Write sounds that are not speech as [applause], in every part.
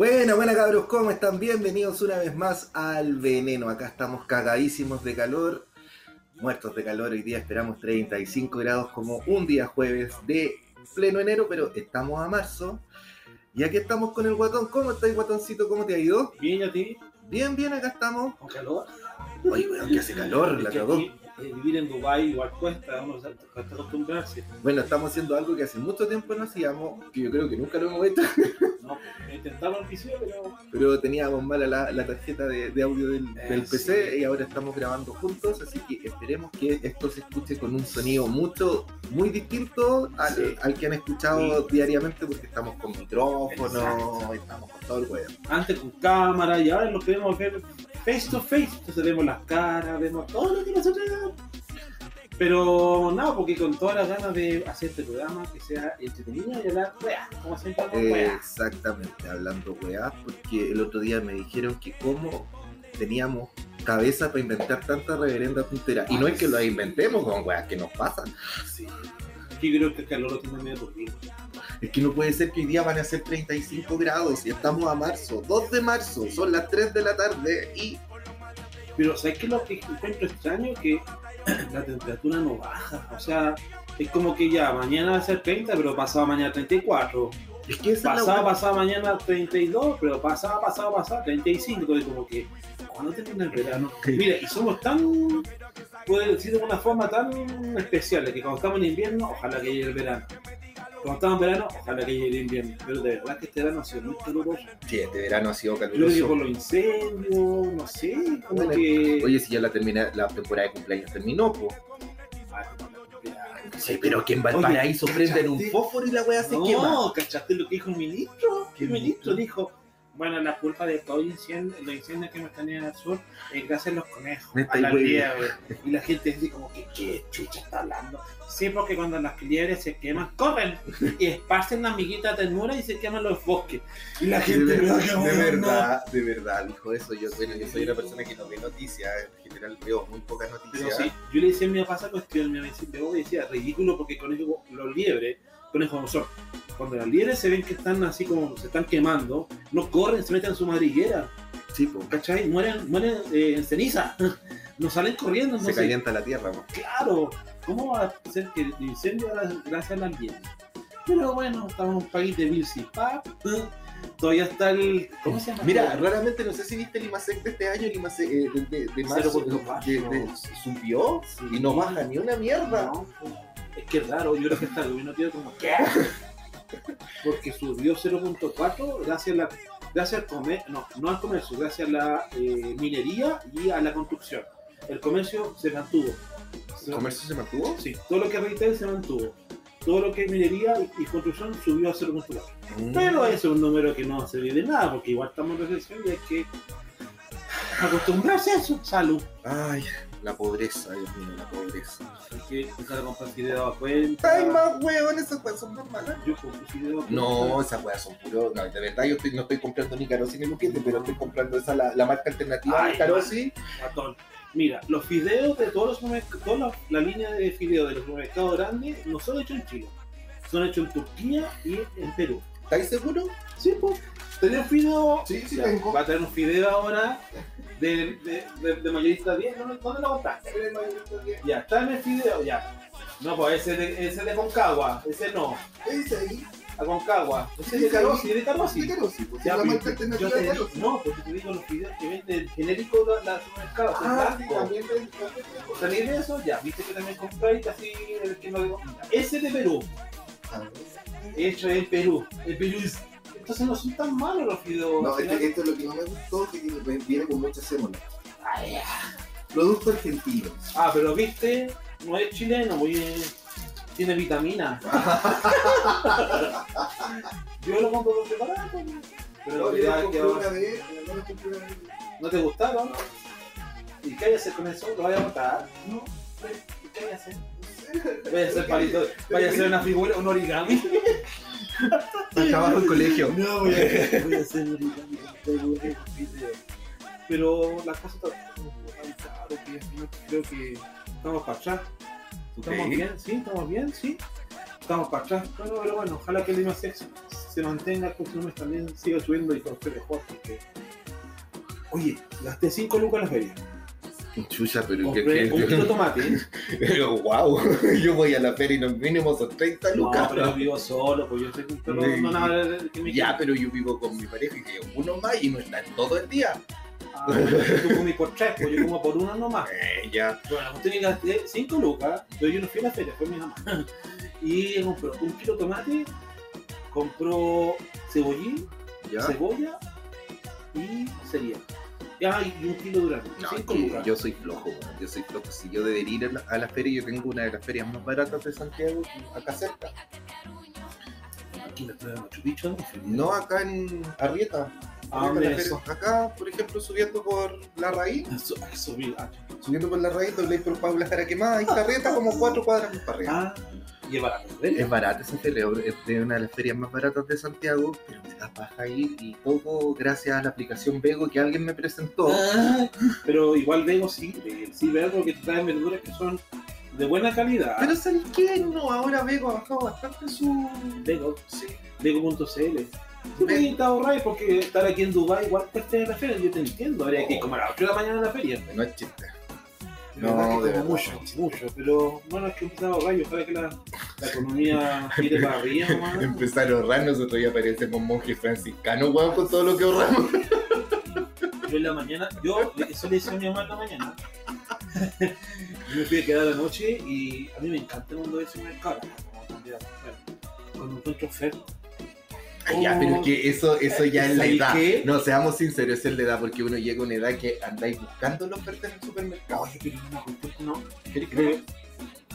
Buena, buena cabros, ¿cómo están? Bienvenidos una vez más al Veneno. Acá estamos cagadísimos de calor, muertos de calor. Hoy día esperamos 35 grados como un día jueves de pleno enero, pero estamos a marzo. Y aquí estás con el guatón. ¿Cómo estás, guatoncito? ¿Cómo te ha ido? Bien, ¿y a ti? Bien, bien, acá estamos. ¿Con calor? Oye, weón, que hace calor, la cagó. aquí, eh, vivir en Dubái igual cuesta, uno cuesta acostumbrarse. Bueno, estamos haciendo algo que hace mucho tiempo no hacíamos, que yo creo que nunca lo hemos hecho, [laughs] No, intentamos pero pero teníamos mala la, la tarjeta de, de audio del, del Eh, PC sí. y ahora estamos grabando juntos, así que esperemos que esto se escuche con un sonido mucho, muy distinto al, Sí. al que han escuchado diariamente porque estamos con micrófonos, Exacto. estamos con todo el huevo. antes con cámara y ahora lo podemos ver face to face. Entonces vemos las caras, vemos todo lo que nosotros. Pero nada, porque con todas las ganas de hacer este programa que sea entretenido y hablar weá, como siempre weá. Exactamente, hablando weá, porque el otro día me dijeron que cómo teníamos cabeza para inventar tanta reverenda tontera. Y no es que lo inventemos con weas que nos pasan. Sí. Yo creo que el calor lo tiene medio dormido. Es que no puede ser que hoy día van a ser 35 grados y estamos a marzo, 2 de marzo, son las 3 de la tarde y Pero ¿sabes qué es lo que encuentro extraño? Que [clears throat] la temperatura no baja. O sea, es como que ya mañana va a ser 30, pero pasado mañana 34. es que esa es la Pasado, pasado mañana 32, pero pasado, pasado, pasado 35. Entonces, como que, ¿cuándo termina el verano? Mira, y somos tan, puede decir de una forma tan especial, de que cuando estamos en invierno, ojalá que llegue el verano. Cuando estamos en verano, ojalá que llegue el invierno. Pero de verdad que este verano ha sido muy caluroso. Sí, este verano ha sido Yo creo que caluroso. por los incendios, no sé, como Bueno, que... Oye, si ya la, termina, la temporada de cumpleaños terminó, pues. Sí, pero que en Oye, Valparaíso prenden un fósforo y la wea se quema. No, ¿cachaste lo que dijo el ministro? ¿Qué El ministro dijo, bueno, la culpa de todo incendio, los incendios que me están en el sur es gracias a los conejos, Me a las hueviando. liebres. Y la gente dice como que, ¿qué chucha está hablando? Sí, porque cuando las liebres se queman, corren y esparcen la amiguita ternura y se queman los bosques. Y la De, gente, verdad, "Ay, de verdad, de verdad, dijo eso. Yo, bueno, yo soy una persona que no ve noticias, en general veo muy pocas Pero noticias. sí, yo le decía a mi papá esa cuestión, mi papá decía, ridículo porque conejos, los liebres, conejos no son. Cuando las liebres se ven que están así como se están quemando, no corren, se meten en su madriguera, Sí, pues, ¿cachai? Mueren, mueren eh, en ceniza, [laughs] no salen corriendo, se entonces, calienta la tierra. pues. claro, ¿cómo va a ser que el incendio gracias a las liebres? Pero bueno, estamos en un país de Bill Pap, todavía está el, ¿cómo se llama? Mira, raramente no sé si viste el IMASEC de este año, el IMASEC eh, de, de, de marzo, 0.4. de- de- subió Sí. y no baja ni una mierda. No, pues, es que es raro, yo creo que está el gobierno tiene como ¿qué? Porque subió 0.4 gracias a la gracias al comercio, no, no al comercio, gracias a la eh, minería y a la construcción. El comercio se mantuvo. ¿El comercio se mantuvo? Sí, todo lo que retail se mantuvo. Todo lo que es minería y, construcción subió a 0.4. Mm. Pero ese es un número que no se de nada, porque igual estamos en recesión y hay que acostumbrarse a eso. Salud. Ay, la pobreza, Dios mío, la pobreza. Empezar a comprar fideos a cuenta. Ay, más huevón, esas weas son normales. Yo compro fideos a cuenta. No, esas weas son puros. No, de verdad yo estoy- no estoy comprando ni Carosi ni Luquete, pero estoy comprando esa la, la marca alternativa de Carosi. Mira, los fideos de todos los supermercados, toda la, la línea de fideos de los supermercados grandes no son hechos en Chile. Son hechos en Turquía y en Perú. ¿Estáis seguros? Sí, pues. ¿Tenés fideo? Sí, sí Ya, tengo. Va a tener un fideo ahora de, de, de, de mayorista 10. ¿Dónde, ¿Dónde lo compraste? Ya, está en el fideo, ya. No, pues ese de, ese de Concagua, ese no. ¿Qué dice ahí? A Concagua. Ese de. Carosi, de Carosi. De Carosi, pues, Ya, es la pero marca yo alternativa te de digo- Carosi. no, porque te digo los fideos que venden genérico la, la supermercado, Ah, sí, también tengo. ¿Sabéis de eso? Ya, viste que también compráis casi el que no digo. Ese de Perú, hecho en Perú. El Perú es- Entonces no son tan malos los fideos. No, este- esto es lo que no me gustó, que viene con mucha sémola. Ay, Producto argentino. Ah, pero viste, no es chileno, muy, tiene vitamina. [laughs] Yo lo compro por separado. Pero ya que ahora- vez, no. ¿No te gustaron? ¿Y qué hay que hacer con eso? ¿Lo voy a botar? No. ¿Y qué hay que hacer? Voy a hacer palito, voy a hacer una figura, un origami. [laughs] [laughs] Trabajo en colegio. No, voy a, voy a hacer un. Pero las caras que al final creo que estamos para atrás. ¿Estamos Ok. bien? ¿Sí? ¿Estamos bien? ¿Sí? estamos para atrás. Bueno, pero bueno, ojalá que el Lima Sex se mantenga el próximo mes también, siga subiendo y con usted mejor. Porque... Oye, gasté 5 lucas en la feria. Chucha, pero que, Compré un kilo de tomate. Pero wow, [laughs] yo voy a la feria y no mínimo son 30 No, lucas. pero yo vivo solo, pues yo que pero Sí. no nada que me Ya, pero yo vivo con mi pareja y que uno más y no están todo el día. Ah, tú comí por tres, pues yo como por uno nomás. [laughs] Eh, ya. Bueno, es que gasté 5 lucas, pero yo no fui a la feria, fue mi mamá. [laughs] Y compró un kilo de tomate, compró cebollín, ya. cebolla y cereal. Ya, y un kilo de. No, 5 es que lucas. yo soy flojo, yo soy flojo. Si yo debería ir a la, a la feria, yo tengo una de las ferias más baratas de Santiago, acá cerca. Aquí me trae Machu Picchu, ¿no? Acá en Arrieta. ¿A Arrieta, dónde la es feria. eso? Acá, por ejemplo, subiendo por la raíz, Eso, eso, vi- ah, subiendo por la raíz, doble por Paula Jaraquemada, ahí está Arrieta, como cuatro cuadras más para arriba. Ah, y es barato, ¿ves? Es barata esa feria, es de una de las ferias más baratas de Santiago, pero me da paja ir y todo gracias a la aplicación Vego que alguien me presentó. Ah, pero igual Vego sí, eh, sí veo porque te traen verduras que son de buena calidad. Pero ¿sabes qué? No, ahora Vego ha bajado bastante su... Vego, Sí. Vego.cl. Tú puedes te ahorrar porque estar aquí en Dubai igual cuesta en la feria, yo te entiendo, habría que ir como a las 8 de la mañana en la feria. No es chiste. De No, de mucho, mucho, pero bueno, es que empezar a ahorrar y ojalá que la, la economía tire para arriba [laughs] nomás. Empezar a ahorrar, nosotros ya parecemos monjes franciscanos, weón, con todo lo que ahorramos. Yo en la mañana, yo eso le decía a mi mamá en la mañana. [laughs] yo me fui a quedar la noche y a mí me encanta el mundo de ese mercado. como también, bueno, Cuando encuentro oferta. Ay, ya, pero es que eso, eso ya es la ¿Sabes edad. qué? No, seamos sinceros, es la edad, porque uno llega a una edad que andáis buscando la oferta en el supermercado. Oye, pero que no. Creo-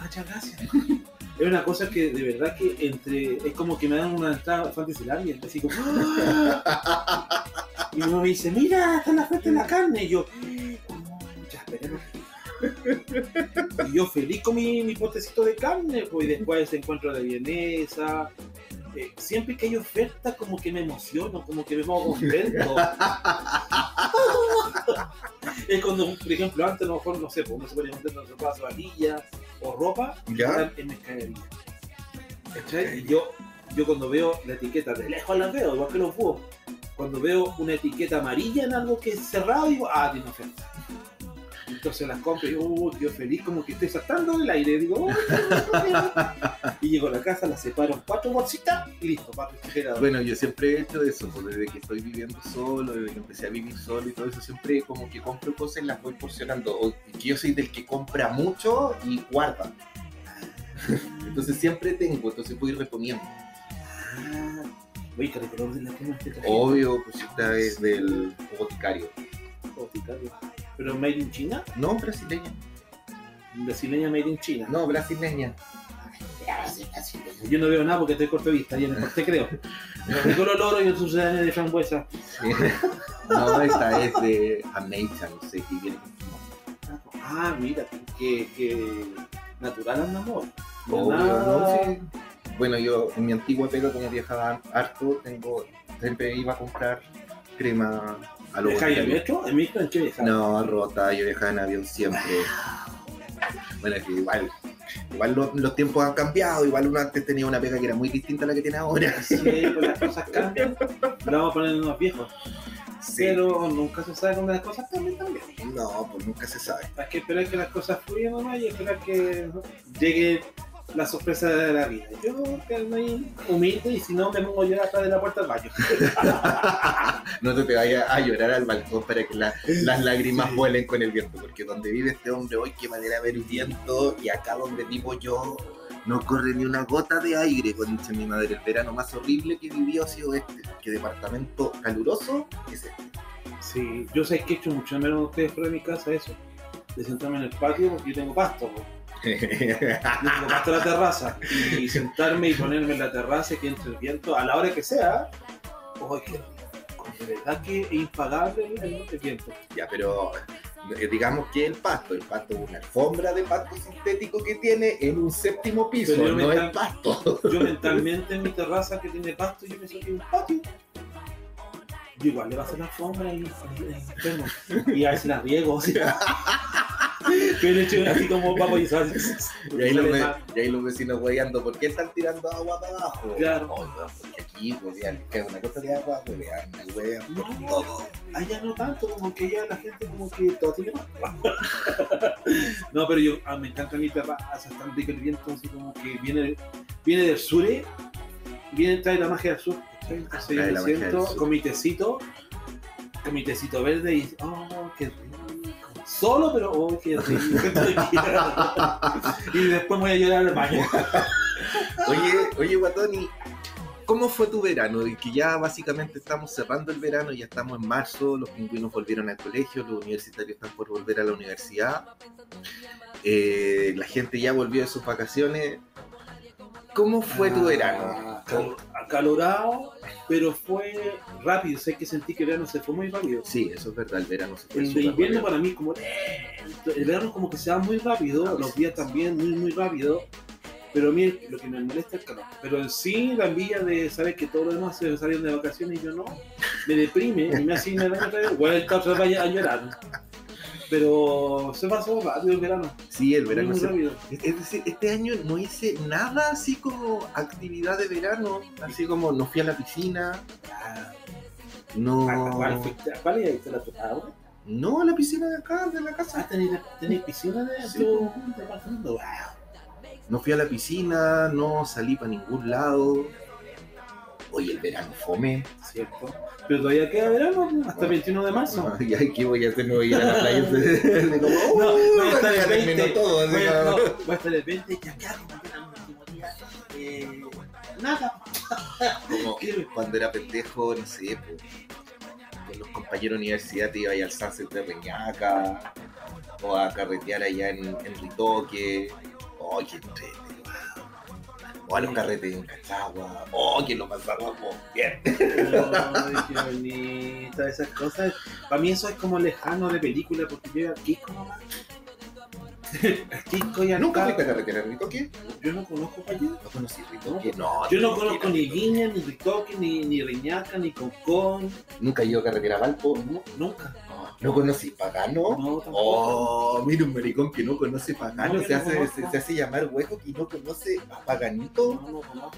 Muchas gracias. [laughs] Es una cosa que de verdad que entre. Es como que me dan una entrada Fantasylandia, así como. ¡ah! [laughs] Y uno me dice, mira, está la oferta de la carne. Y yo, "Oh, ya esperemos. Y yo feliz con mi, mi potecito de carne, pues y después encuentro la vienesa. Eh, siempre que hay oferta, como que me emociono, como que me pongo contento. [laughs] es cuando, por ejemplo, antes a lo mejor, no sé, pues uno se ponía contento ropa zapatillas o ropa, ¿Ya? en mercadería. ¿Cachai? Y yo, yo cuando veo la etiqueta, de lejos la veo, igual que los búhos. Cuando veo una etiqueta amarilla en algo que es cerrado, digo, ah, tiene oferta. Entonces las compro y digo, uh, yo feliz, como que estoy saltando del aire. Digo, "Oh, qué bien". y llego a la casa, la separo en cuatro bolsitas y listo, para refrigerador. Bueno, yo siempre he hecho eso, pues, desde que estoy viviendo solo, desde que empecé a vivir solo y todo eso, siempre como que compro cosas y las voy porcionando. O que yo soy del que compra mucho y guarda. [laughs] Entonces siempre tengo, entonces voy reponiendo. Ah, Oye, ¿qué color de la crema? Obvio, pues esta es del boticario. Boticario. ¿Pero made in China? No, brasileña. Brasileña made in China. No, brasileña. Yo no veo nada porque estoy corto de vista, ya me corté creo. El olor y el sucedáneo de frambuesa. No, esta es de Ameicha, no sé qué viene. Ah, mira, que, que natural al amor. Obvio, Nada- ¿no? Sí. Bueno, yo en mi antigua pega, como viajaba harto, tengo, siempre iba a comprar crema a lo ¿Viajáis en metro? ¿En metro en qué viajáis? No, rota, yo viajaba en avión siempre. Bueno, es que igual, igual los, los tiempos han cambiado, igual uno antes tenía una pega que era muy distinta a la que tiene ahora. Sí, pues las cosas cambian. [laughs] Vamos a poner unos viejos. Pero nunca se sabe cuándo las cosas cambian también. No, pues nunca se sabe. Hay que esperar que las cosas fluyan nomás y esperar que llegue la sorpresa de la vida. Yo que muy humilde y si no me pongo a llorar atrás de la puerta del baño. [laughs] No te, te vayas a llorar al balcón para que la- las lágrimas vuelen con el viento, porque donde vive este hombre hoy, qué manera de ver viento, y acá donde vivo yo, no corre ni una gota de aire, con dice mi madre. El verano más horrible que vivió ha sido este, que departamento caluroso es este. Sí, yo sé que he hecho mucho menos de ustedes fuera de mi casa eso. De sentarme en el patio porque yo tengo pasto. po. [laughs] En la terraza. Y sentarme y ponerme en la terraza y que entre el viento a la hora que sea. Oye, que de verdad que es impagable el, viento. ya, pero eh, digamos que el pasto, el pasto es una alfombra de pasto sintético que tiene en un séptimo piso, Pero no mental- es pasto. Yo mentalmente en mi terraza que tiene pasto, yo pienso que es un patio. Yo igual le va a hacer la alfombra y, y, y a veces la riego. o sea. [laughs] Pero hecho así como vamos y sale. Y ahí, los, y ahí vecinos hueando, ¿por qué están tirando agua para abajo? Claro. Oh, no, porque aquí, ya, les cae una cosa de agua, huean por No. todo. Allá no tanto, como que ya la gente como que todo tiene más. no, pero yo, ah, me encanta mi terraza, es tan rico el viento, así como que viene, viene del sur, eh, viene, trae la magia del sur. ¿cachai? Entonces yo la me magia siento del sur. con mi tecito, con mi tecito verde y, oh, qué rico. Solo, pero, oh, estoy aquí. [laughs] y después voy a llorar al baño. Oye, oye, Guatoni, ¿cómo fue tu verano? Y que ya básicamente estamos cerrando el verano, ya estamos en marzo, los pingüinos volvieron al colegio, los universitarios están por volver a la universidad, eh, la gente ya volvió de sus vacaciones. ¿Cómo fue tu verano? Ah, cal- Acalorado, pero fue rápido. Sé que sentí que el verano se fue muy rápido. Sí, eso es verdad, el verano se fue El invierno rápido. para mí como lento. el verano como que se va muy rápido, los días también muy muy rápido, pero a mí lo que me molesta es el calor. Pero en sí la envidia de saber que todos los demás se salieron de vacaciones y yo no, me deprime y me hace irme otra vez, vuelta otra vez a llorar. Pero se pasó rápido el verano, Sí, el verano muy se rápido. Es decir, este año no hice nada así como actividad de verano, así como no fui a la piscina, Ah, no, ¿a ¿Cuál fuiste? ¿A ¿Cuál es la no a la piscina de acá, de la Ah, casa. ¿tenéis, tenéis piscina de Sí. tu departamento? Wow. No fui a la piscina, no salí para ningún lado. Oye, el verano fome. ¿Cierto? Pero todavía queda verano, ¿no? hasta el 21 de marzo. [laughs] Ay, ay, ¿qué voy a hacer? Me voy a ir a la playa. [laughs] [laughs] de como, No, "Uh, voy a estar ya el terminó 20, todo. Voy a, no, voy a estar el 20 y acá el último día. Eh, nada. como cuando era pendejo, no sé, pues, con los compañeros de universidad te iba ahí al Sunset de Reñaca, o a carretear allá en, en Ritoque, oh, entrete, wow. O a los carretes en Cachagua, oh, que lo pasamos bien. Ay, qué bonita, esas cosas. Para mí eso es como lejano de película, porque yo era Kiko nomás. [laughs] Kiko ya ¿Nunca fuiste a carretear en Ritoque? Yo no conozco para allá. No conocí Ritoque, no. Yo no conozco ni. Viña, ni Ritoque, ni, ni Reñaca, ni Concón. Nunca he ido a carretear a Valpo. No, nunca. No conocí Pagano. No, tampoco. Oh, mira un maricón que no conoce Pagano, No, se, no hace, conozco. se, se hace llamar hueco y no conoce a Paganito. No, no conozco.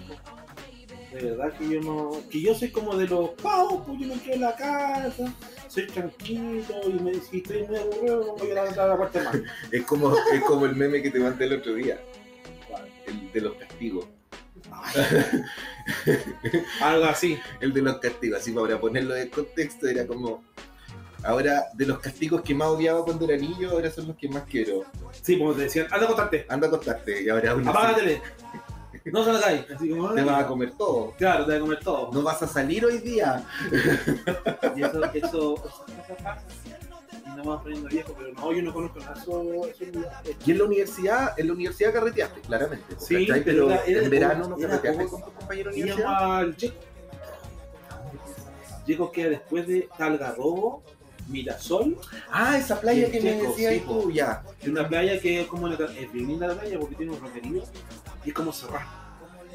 De verdad que yo no. Que yo soy como de los pavos, pues yo me quedo en la casa, soy tranquilo y me si estoy muy aburrido, voy a la, la parte más. [laughs] Es como, es como el meme que te mandé el otro día, el de los castigos. [laughs] Algo así. El de los castigos, así para ponerlo en contexto, era como. Ahora, de los castigos que más odiaba cuando era niño, ahora son los que más quiero. Sí, como te decían, anda a contarte, Anda a acostarte y ahora uno apaga la sí, tele. No cae. Así como, te vas a comer todo. Claro, te vas a comer todo. No vas a salir hoy día. Y eso, eso, no vamos poniendo viejo, pero no, yo no conozco nada. Eso, eso. Y en la universidad, en la universidad carreteaste, claramente. Sí, ¿cachai? pero pero era- era en verano no carreteaste con tus compañeros de universidad. Checo queda después de Talgarrobo, Mirasol, Ah, esa playa que me decías sí, tú, ya. Es una playa que es como la, es bien linda la playa porque tiene un roquerío y es como cerrada.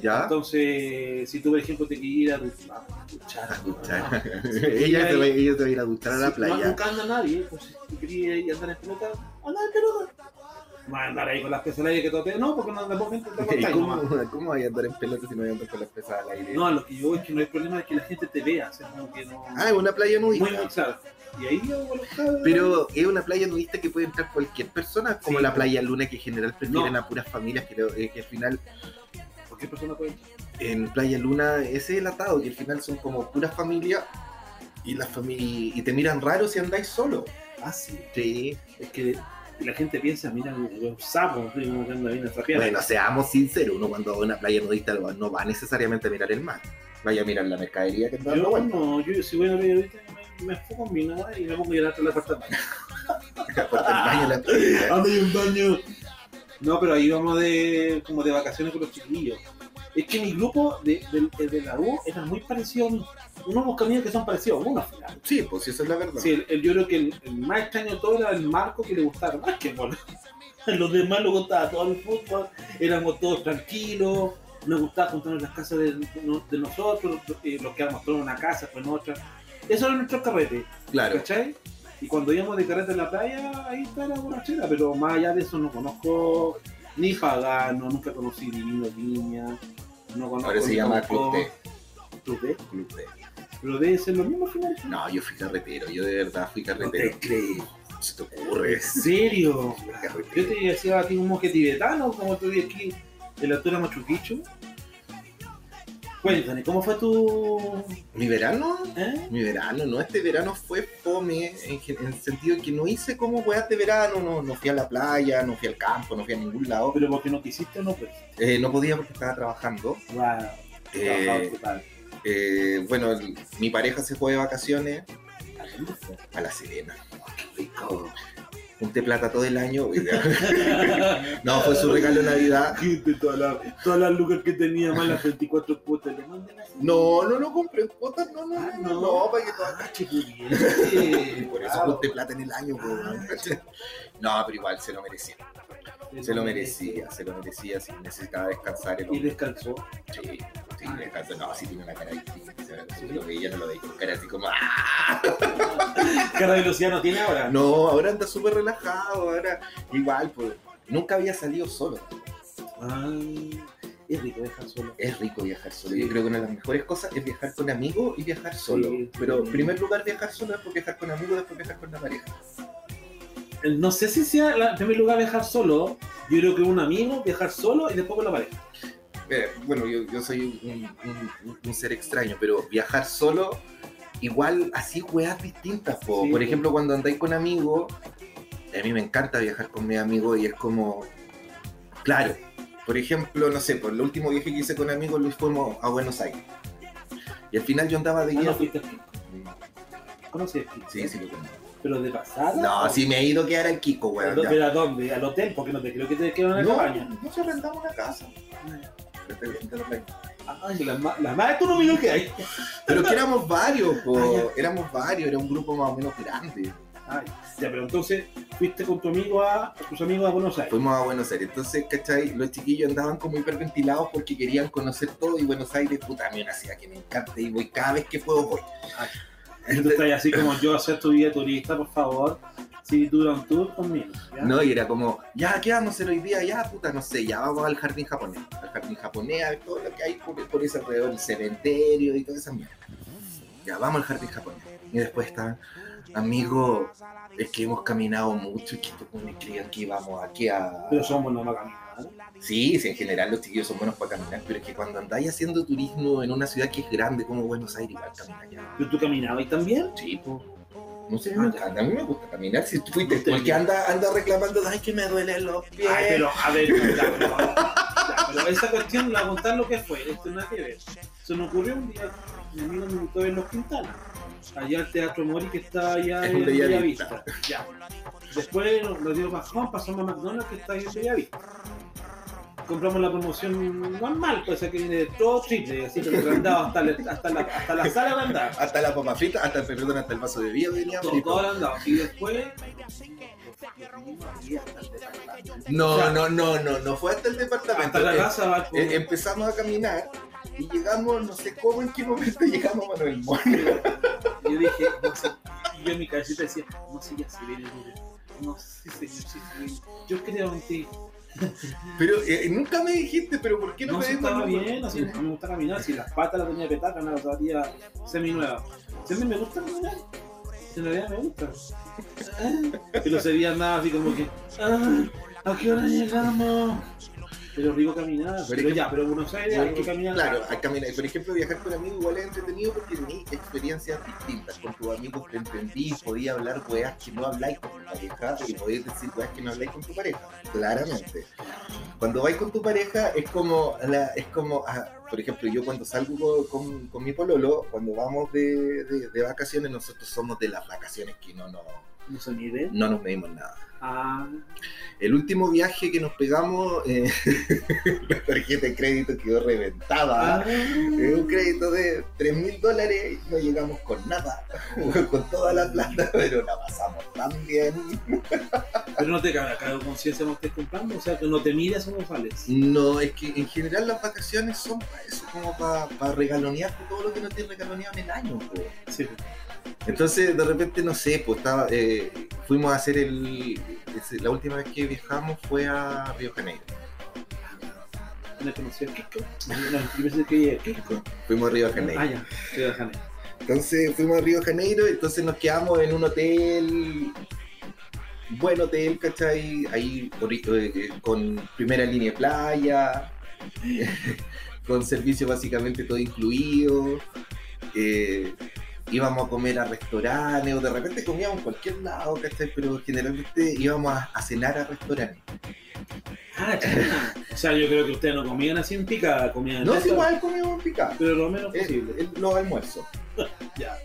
¿Ya? Entonces, si tú, por ejemplo, te quieres ir a a duchar, A duchar. [laughs] [laughs] Ella, se va, ella se va a ir a duchar a la no, playa. nunca anda nadie, pues si tú querías ir a andar en pelota, anda en pelota. No a andar ahí con las pesas al aire que todo te... No, porque no andamos gente te [laughs] ¿Y acostáis nomás. ¿Cómo, ¿Cómo a andar en pelota si no vais a andar con las pesas al aire? No, lo que yo voy es que no hay problema de que la gente te vea, o sea, como que no... Ah, es una playa muy, nudista. muy claro. Y ahí yo, Pero es una playa nudista que puede entrar cualquier persona, como Sí. la playa Luna que en general prefieren No. a puras familias, eh, que al final cualquier persona puede... en Playa Luna ese es el atado, que al final son como puras familias y las familias y te miran raro si andáis solo. Ah, sí. Sí. Es que la gente piensa, mira, un sapo, así como que anda bien atrapeado. Bueno, seamos sinceros, uno cuando va a una playa nudista no va- necesariamente a mirar el mar, vaya a mirar la mercadería que está Yo no, yo si voy a ver ahorita me, me enfoco en mi nada y me pongo a llorar hasta [laughs] la puerta del baño. La puerta del baño, la playa. ¡Anda hay un baño! No, pero ahí vamos de como de vacaciones con los chiquillos. Es que mi grupo de, de, de la U era muy parecido a mí. Unos buscan amigos que son parecidos a uno al final. Sí, pues eso es la verdad. Sí, el, el- yo creo que el, el más extraño de todo era el marco que le gustaba más que bueno. Los demás les gustaba todo el fútbol, éramos todos tranquilos, nos gustaba juntarnos en las casas de, de nosotros, eh, los que éramos todos en una casa, pues en otra. Eso era nuestro carrete, Claro. ¿cachai? Y cuando íbamos de carrete en la playa, ahí está la borrachera, pero más allá de eso no conozco ni Pagano, nunca conocí Divino Viña, no conozco Ahora se ni llama Club D. Club D. Club D. Pero debe ser lo mismo al final. No, yo fui carretero, yo de verdad fui No te carretero. ¿Cómo se te ocurre? ¿En serio? Yo carretero. te decía a ti un monje tibetano, como tú vi aquí en la altura de Machu Picchu. Cuéntame, ¿cómo fue tu. Mi verano, ¿Eh? mi verano, no, este verano fue fome en, el sentido que no hice como weas de verano, no, no fui a la playa, no fui al campo, no fui a ningún lado. Pero porque no quisiste o no, pues. Eh, no podía porque estaba trabajando. Wow. Eh, eh, bueno, mi pareja se fue de vacaciones ¿A dónde fue? a La Serena. Qué rico. Junté plata todo el año. [laughs] no, fue su regalo de Navidad. [laughs] Gente, todas las todas las lucas que tenía, más las 24 cuotas, las No, no, no compré en cuotas, no, no, Ah, no, no. no, para que todas pudiente. [laughs] Por eso Claro. junté plata en el año, weón, ¿cachai? No, pero igual se lo merecía. Se lo merecía, se lo merecía, si necesitaba descansar el Y descansó. Sí, sí, descansó. No, sí tiene una cara distinta. Si lo veía, no lo veía con cara así como ¡ah! [laughs] Cara de velocidad no tiene ahora. No, ahora anda súper relajado, ahora igual, pues. Nunca había salido solo. Ah, es rico dejar solo. Es rico viajar solo. Sí. Yo creo que una de las mejores cosas es viajar con amigos y viajar solo. Sí. Pero en primer lugar viajar solo, después viajar con amigos, después viajar con la pareja. Eh, No sé si sea en primer lugar viajar solo. Yo creo que un amigo, viajar solo y después con la pareja. Eh, bueno, yo, yo soy un, un- un ser extraño, pero viajar solo, igual así weas distintas. po. Sí, Por po. ejemplo, cuando andáis con amigos, a mí me encanta viajar con mis amigos y es como, claro, por ejemplo, no sé, por el último viaje que hice con amigos, lo fuimos a Buenos Aires. Y al final yo andaba de Ah, guía. no fuiste. ¿Conocí aquí? Sí, sí, lo conozco. ¿Pero de pasada? No, ¿O- sí me he ido a quedar al Kiko, weón. ¿Pero a dónde? ¿Al hotel? Porque no te creo que te quedan en la No, cabaña. no se arrendamos una casa. Ay, las más las más económicas que hay. Pero que éramos varios, po. Ah, éramos varios, era un grupo más o menos grande. Ay, ya, pero entonces fuiste con tu amigo a, a tus amigos a Buenos Aires. Fuimos a Buenos Aires. Entonces, ¿cachai? Los chiquillos andaban como hiperventilados porque querían conocer todo y Buenos Aires, puta, a mí una ciudad que me encanta y voy cada vez que puedo voy. Ay. Y tú estás así como yo hacer tu vida de turista, por favor. Si dura un tour conmigo. ¿ya? No, y era como, ya, ¿qué vamos a hacer hoy día? Ya, puta, no sé, ya vamos al jardín japonés. Al jardín japonés, a ver todo lo que hay por, por ese alrededor, el cementerio y toda esa mierda. Ya, vamos al jardín japonés. Y después estaban, amigo, es que hemos caminado mucho y que estos me creían que íbamos aquí a... Pero somos no caminar. Sí, sí, en general los chiquillos son buenos para caminar, pero es que cuando andáis haciendo turismo en una ciudad que es grande como Buenos Aires, igual caminar ya. ¿Pero tú caminabas también? Sí, pues. No sé, encanta, a mí me gusta caminar. Si tú fuiste, No te- el que anda, anda reclamando, ay, que me duelen los pies. Ay, pero a ver, ya, pero, ya, pero esa cuestión, la contar lo que fue, esto nada que ver. Se me ocurrió un día, mi amigo me a ver los Quintana, allá al Teatro Mori que está allá En en Bellavista. Bellavista. Ya. Después nos dio bajón, pasamos a McDonald's que está ahí en Bellavista. Compramos la promoción normal, pues esa que viene de todo triple, así que agrandado hasta, la- hasta, la, hasta la sala agrandada. [laughs] Hasta la papa frita, hasta, perdón, hasta el vaso de vino venía Todo, todo agrandado. Y después. No, no, no, no, no fue hasta el departamento. Hasta la Eh, casa eh, empezamos a caminar y llegamos, no sé cómo, en qué momento llegamos a Manuel Montt. Yo dije, no sé, y yo en mi cabecita decía, no sé, ya se viene duro. No sé, señor, sí se viene. Yo creo en ti. Pero eh, nunca me dijiste, pero ¿por qué no, No, me si dijo estaba bien, así, me gusta caminar, si las patas las tenía petadas, una zapatilla semi nueva. Siempre me gusta caminar. En realidad me gusta. Ah, Pero sería nada así como que, ah, ¿a qué hora llegamos? Pero rico caminar. Pero ya, pero Buenos Aires hay que caminar. Claro, hay que caminar. Por ejemplo, viajar con amigos igual es entretenido porque tenéis experiencias distintas. Con tus amigos te entendís, podías hablar weas que no habláis con tu pareja y podéis decir weas que no habláis con tu pareja. Claramente. Cuando vais con tu pareja es como, la, es como ah, por ejemplo, yo cuando salgo con, con- mi pololo, cuando vamos de, de- de vacaciones, nosotros somos de las vacaciones que no, no, se mide. no nos medimos nada. Ah, El último viaje que nos pegamos, eh, [laughs] la tarjeta de crédito quedó reventada. ah. Es un crédito de 3 mil dólares y no llegamos con nada, [laughs] con toda la plata, pero la pasamos tan bien. Pero no te cabe cada conciencia no estés comprando, o sea, que no te mides o no sales. No, es que en general las vacaciones son para eso, como para, para regalonear todo lo que no te regaloneado en el año. Sí. Entonces, de repente, no sé, pues estaba, eh, fuimos a hacer el. La última vez que viajamos fue a Río Janeiro. ¿No conocí a Kiko? No, que Kiko. Fuimos a Río Janeiro. Ah, ya, Río Janeiro. Entonces fuimos a Río Janeiro, entonces nos quedamos en un hotel, buen hotel, ¿cachai? Ahí eh, con primera línea de playa, [laughs] con servicio básicamente todo incluido. eh, íbamos a comer a restaurantes, o de repente comíamos en cualquier lado, ¿cachai? Pero generalmente íbamos a, a cenar a restaurantes. Ah. O sea, yo creo que ustedes no comían así en picada, comían No, en si esto, igual comíamos en picado, pero lo menos posible. los almuerzos. [laughs] Ya.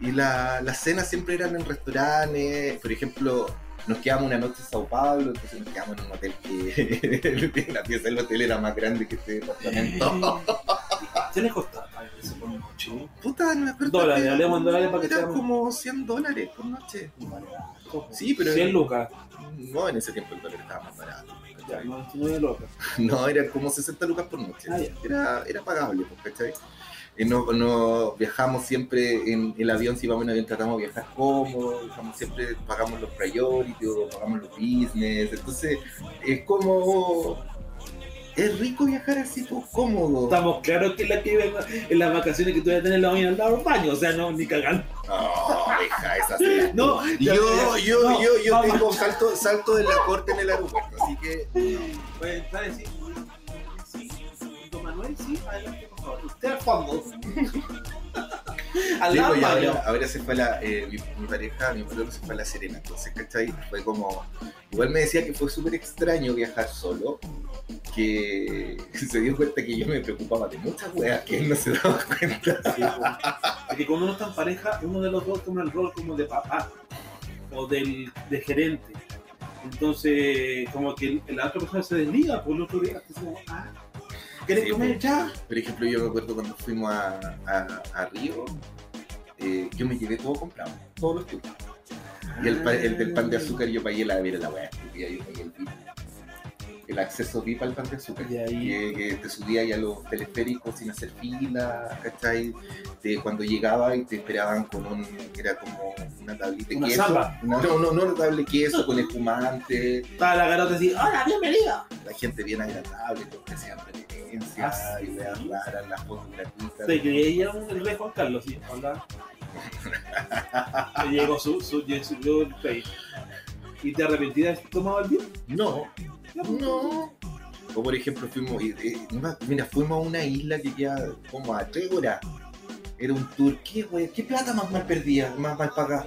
Y la- las cenas siempre eran en restaurantes, por ejemplo, nos quedamos una noche en Sao Paulo, entonces nos quedamos en un hotel que [laughs] la pieza del hotel era más grande que este departamento. [laughs] ¿Qué les costaba eso por noche? Puta, no me acuerdo. Dólares, hablemos en dólares para que seamos- como 100 dólares por noche. Sí, pero- 100 lucas. No, en ese tiempo el dólar estaba más barato. Ya, ¿cachai? 99 lucas. No, eran como 60 lucas por noche. Ah, ya. Era, era pagable, pues, ¿cachai? No, no viajamos siempre en el avión, si vamos en avión tratamos de viajar cómodo, viajamos siempre pagamos los priority o pagamos los business, entonces es como es rico viajar así pues cómodo. Estamos claros que la que iba en- las vacaciones que tú vas a tener la mañana al lado del baño, o sea, no, ni cagando. No, deja esa [laughs] cena. No, Yo, yo, yo, yo, yo tengo salto, salto de la corte en el aeropuerto, así que entrar y decir, sí, don Manuel, sí, adelante, por favor. Usted al fondo. [laughs] al Sí, pues, ahora, ahora se fue la, eh, mi, mi pareja, mi pololo se fue a La Serena, entonces, ¿cachai? Fue como, igual me decía que fue súper extraño viajar solo, que [laughs] se dio cuenta que yo me preocupaba de muchas weas que él no se daba cuenta. Sí, pues. Porque cuando uno está en pareja, uno de los dos toma el rol como de papá o del, de gerente. Entonces, como que la otra persona se desliga por el otro día. Como, ah, ¿quieres Sí, comer pues. ya? Por ejemplo, yo me acuerdo cuando fuimos a, a, a Río, eh, yo me llevé todo comprado, todos los tubos. Y el, del pan de azúcar yo pagué la, mira la yo pagué el VIP. El acceso VIP al pan de azúcar. Y ahí- Que, que te subía ya a los teleféricos sin hacer fila, ¿cachai? De cuando llegaba y te esperaban con un, era como una tablita de queso. Una- no, no, no, una tabla de queso con espumante, Estaba la garota así, hola, bienvenida. la gente bien agradable, te ofrecían reverencias, Ah, sí. ideas raras, las fotos gratuitas. Te creía un el rey Juan Carlos, sí. Me llegó su, su, su, su- el rey. ¿Y te arrepentí de haber tomado el bien? No, no. O por ejemplo, fuimos, ma- mira, fuimos a una isla que queda como a tres horas. Era un tour, ¿qué, güey? ¿Qué plata más mal perdida, más mal pagada?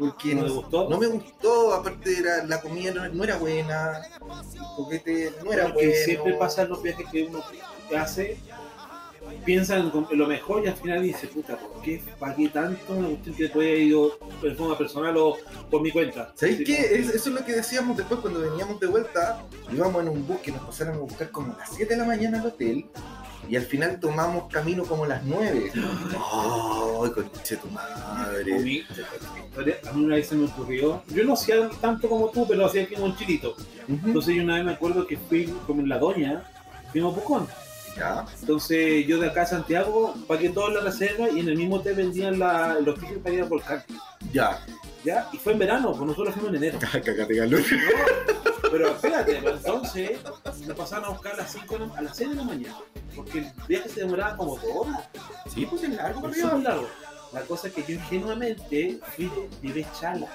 Porque ¿No gustó? no me gustó, aparte era, la comida no, no era buena, el coquete no era Porque bueno. siempre pasa en los viajes que uno hace, piensa en lo mejor y al final dice, puta, ¿por qué pagué tanto una cuestión que después he ido de forma personal o por mi cuenta? ¿Sabéis qué? eso es lo que decíamos después cuando veníamos de vuelta. Íbamos en un bus que nos pasaron a buscar como a las 7 de la mañana al hotel. Y al final tomamos camino como las 9. ¡Ay, conche tu A madre! mí, a mí una vez se me ocurrió, yo no hacía tanto como tú, pero hacía aquí un chilito. Entonces yo una vez me acuerdo que fui como en la doña, fuimos a Pucón. Ya, Entonces yo de acá a Santiago pagué toda la reserva y en el mismo hotel vendían la, los tickets para ir al volcán. ya. ¿Ya? Y fue en verano, pues nosotros fuimos en enero. [laughs] Calor. No, pero espérate, pero entonces me pasaron a buscar a las, 5 de la- a las 6 de la mañana. Porque el viaje se demoraba como dos horas. Sí, pues es largo, arriba. súper largo. La cosa es que yo ingenuamente fui de, chala.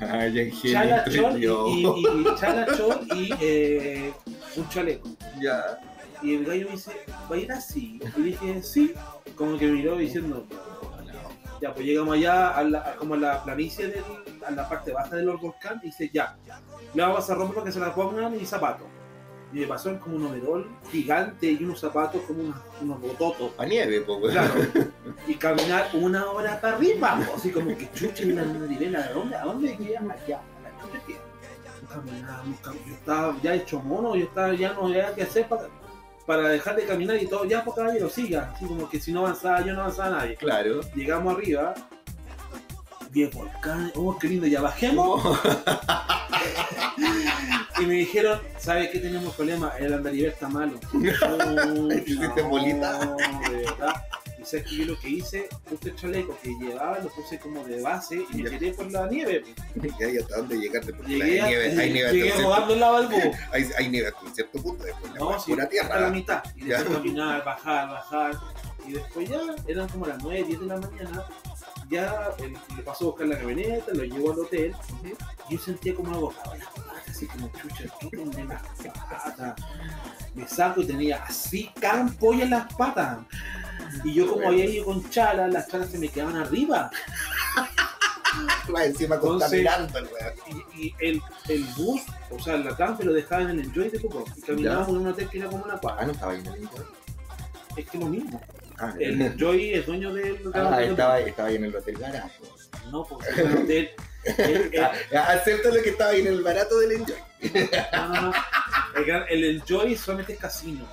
Ay, ya Chala, chol y, yo. y, y chala, chol y eh, un chaleco. Ya. Y el gallo me dice, ¿va a ir así? Y dije, sí. Como que miró diciendo, ya, pues llegamos allá a la, a como a la planicie, del, a la parte baja del volcán, y dice, ya, le vamos a ropa que se la pongan y zapatos. Y me pasó como un overol gigante y unos zapatos como unos, unos bototos. A nieve, pues. Claro. [laughs] Y caminar una hora para arriba, así como que chucha y la nivela, ¿a dónde? ¿A dónde quería? Allá, a la que. Caminábamos, cam- yo estaba ya hecho mono, yo estaba ya no había qué hacer para, para dejar de caminar y todo, ya pues caballero, siga. Así como que si no avanzaba yo no avanzaba nadie. Claro. Llegamos arriba, 10 volcanes, oh qué lindo, ya bajemos. [laughs] y me dijeron, ¿sabes qué tenemos problema? El andarivel está malo. [laughs] Oh, ¿Hiciste bolita? verdad. Y sabes que yo lo que hice, puse el chaleco que llevaba, lo puse como de base y me tiré por la nieve. ¿y hasta dónde llegaste? Porque Llegué, hay nieve, hay nieve llegué rodando lado del búho. hay, hay nieve hasta un cierto punto, después la No, sí, pura hasta la tierra. mitad. Y Ya. después caminar, bajar, bajar. Y después ya, eran como las 9, 10 de la mañana. Ya le pasó a buscar la camioneta, lo llevó al hotel. Y yo sentía como en las patas, así como chucha, ¿qué en las patas? Me saco y tenía así campolla en las patas. Y yo como había ido con chalas, las chalas se me quedaban arriba. Va encima Entonces- contaminando el weón. Y, y el, el bus, o sea, la camper lo dejaban en el Enjoy de Coco. Y caminábamos en un hotel que era como una cuadra. Ah, no estaba ahí en el Enjoy. Es que lo mismo. Ah, El Enjoy [laughs] es dueño del ah, estaba, estí ahí en el hotel barato. No, porque un hotel. el- el- Ah, Acepto lo que estaba ahí en el barato del Enjoy. no, no, no. El, el Enjoy solamente es casino.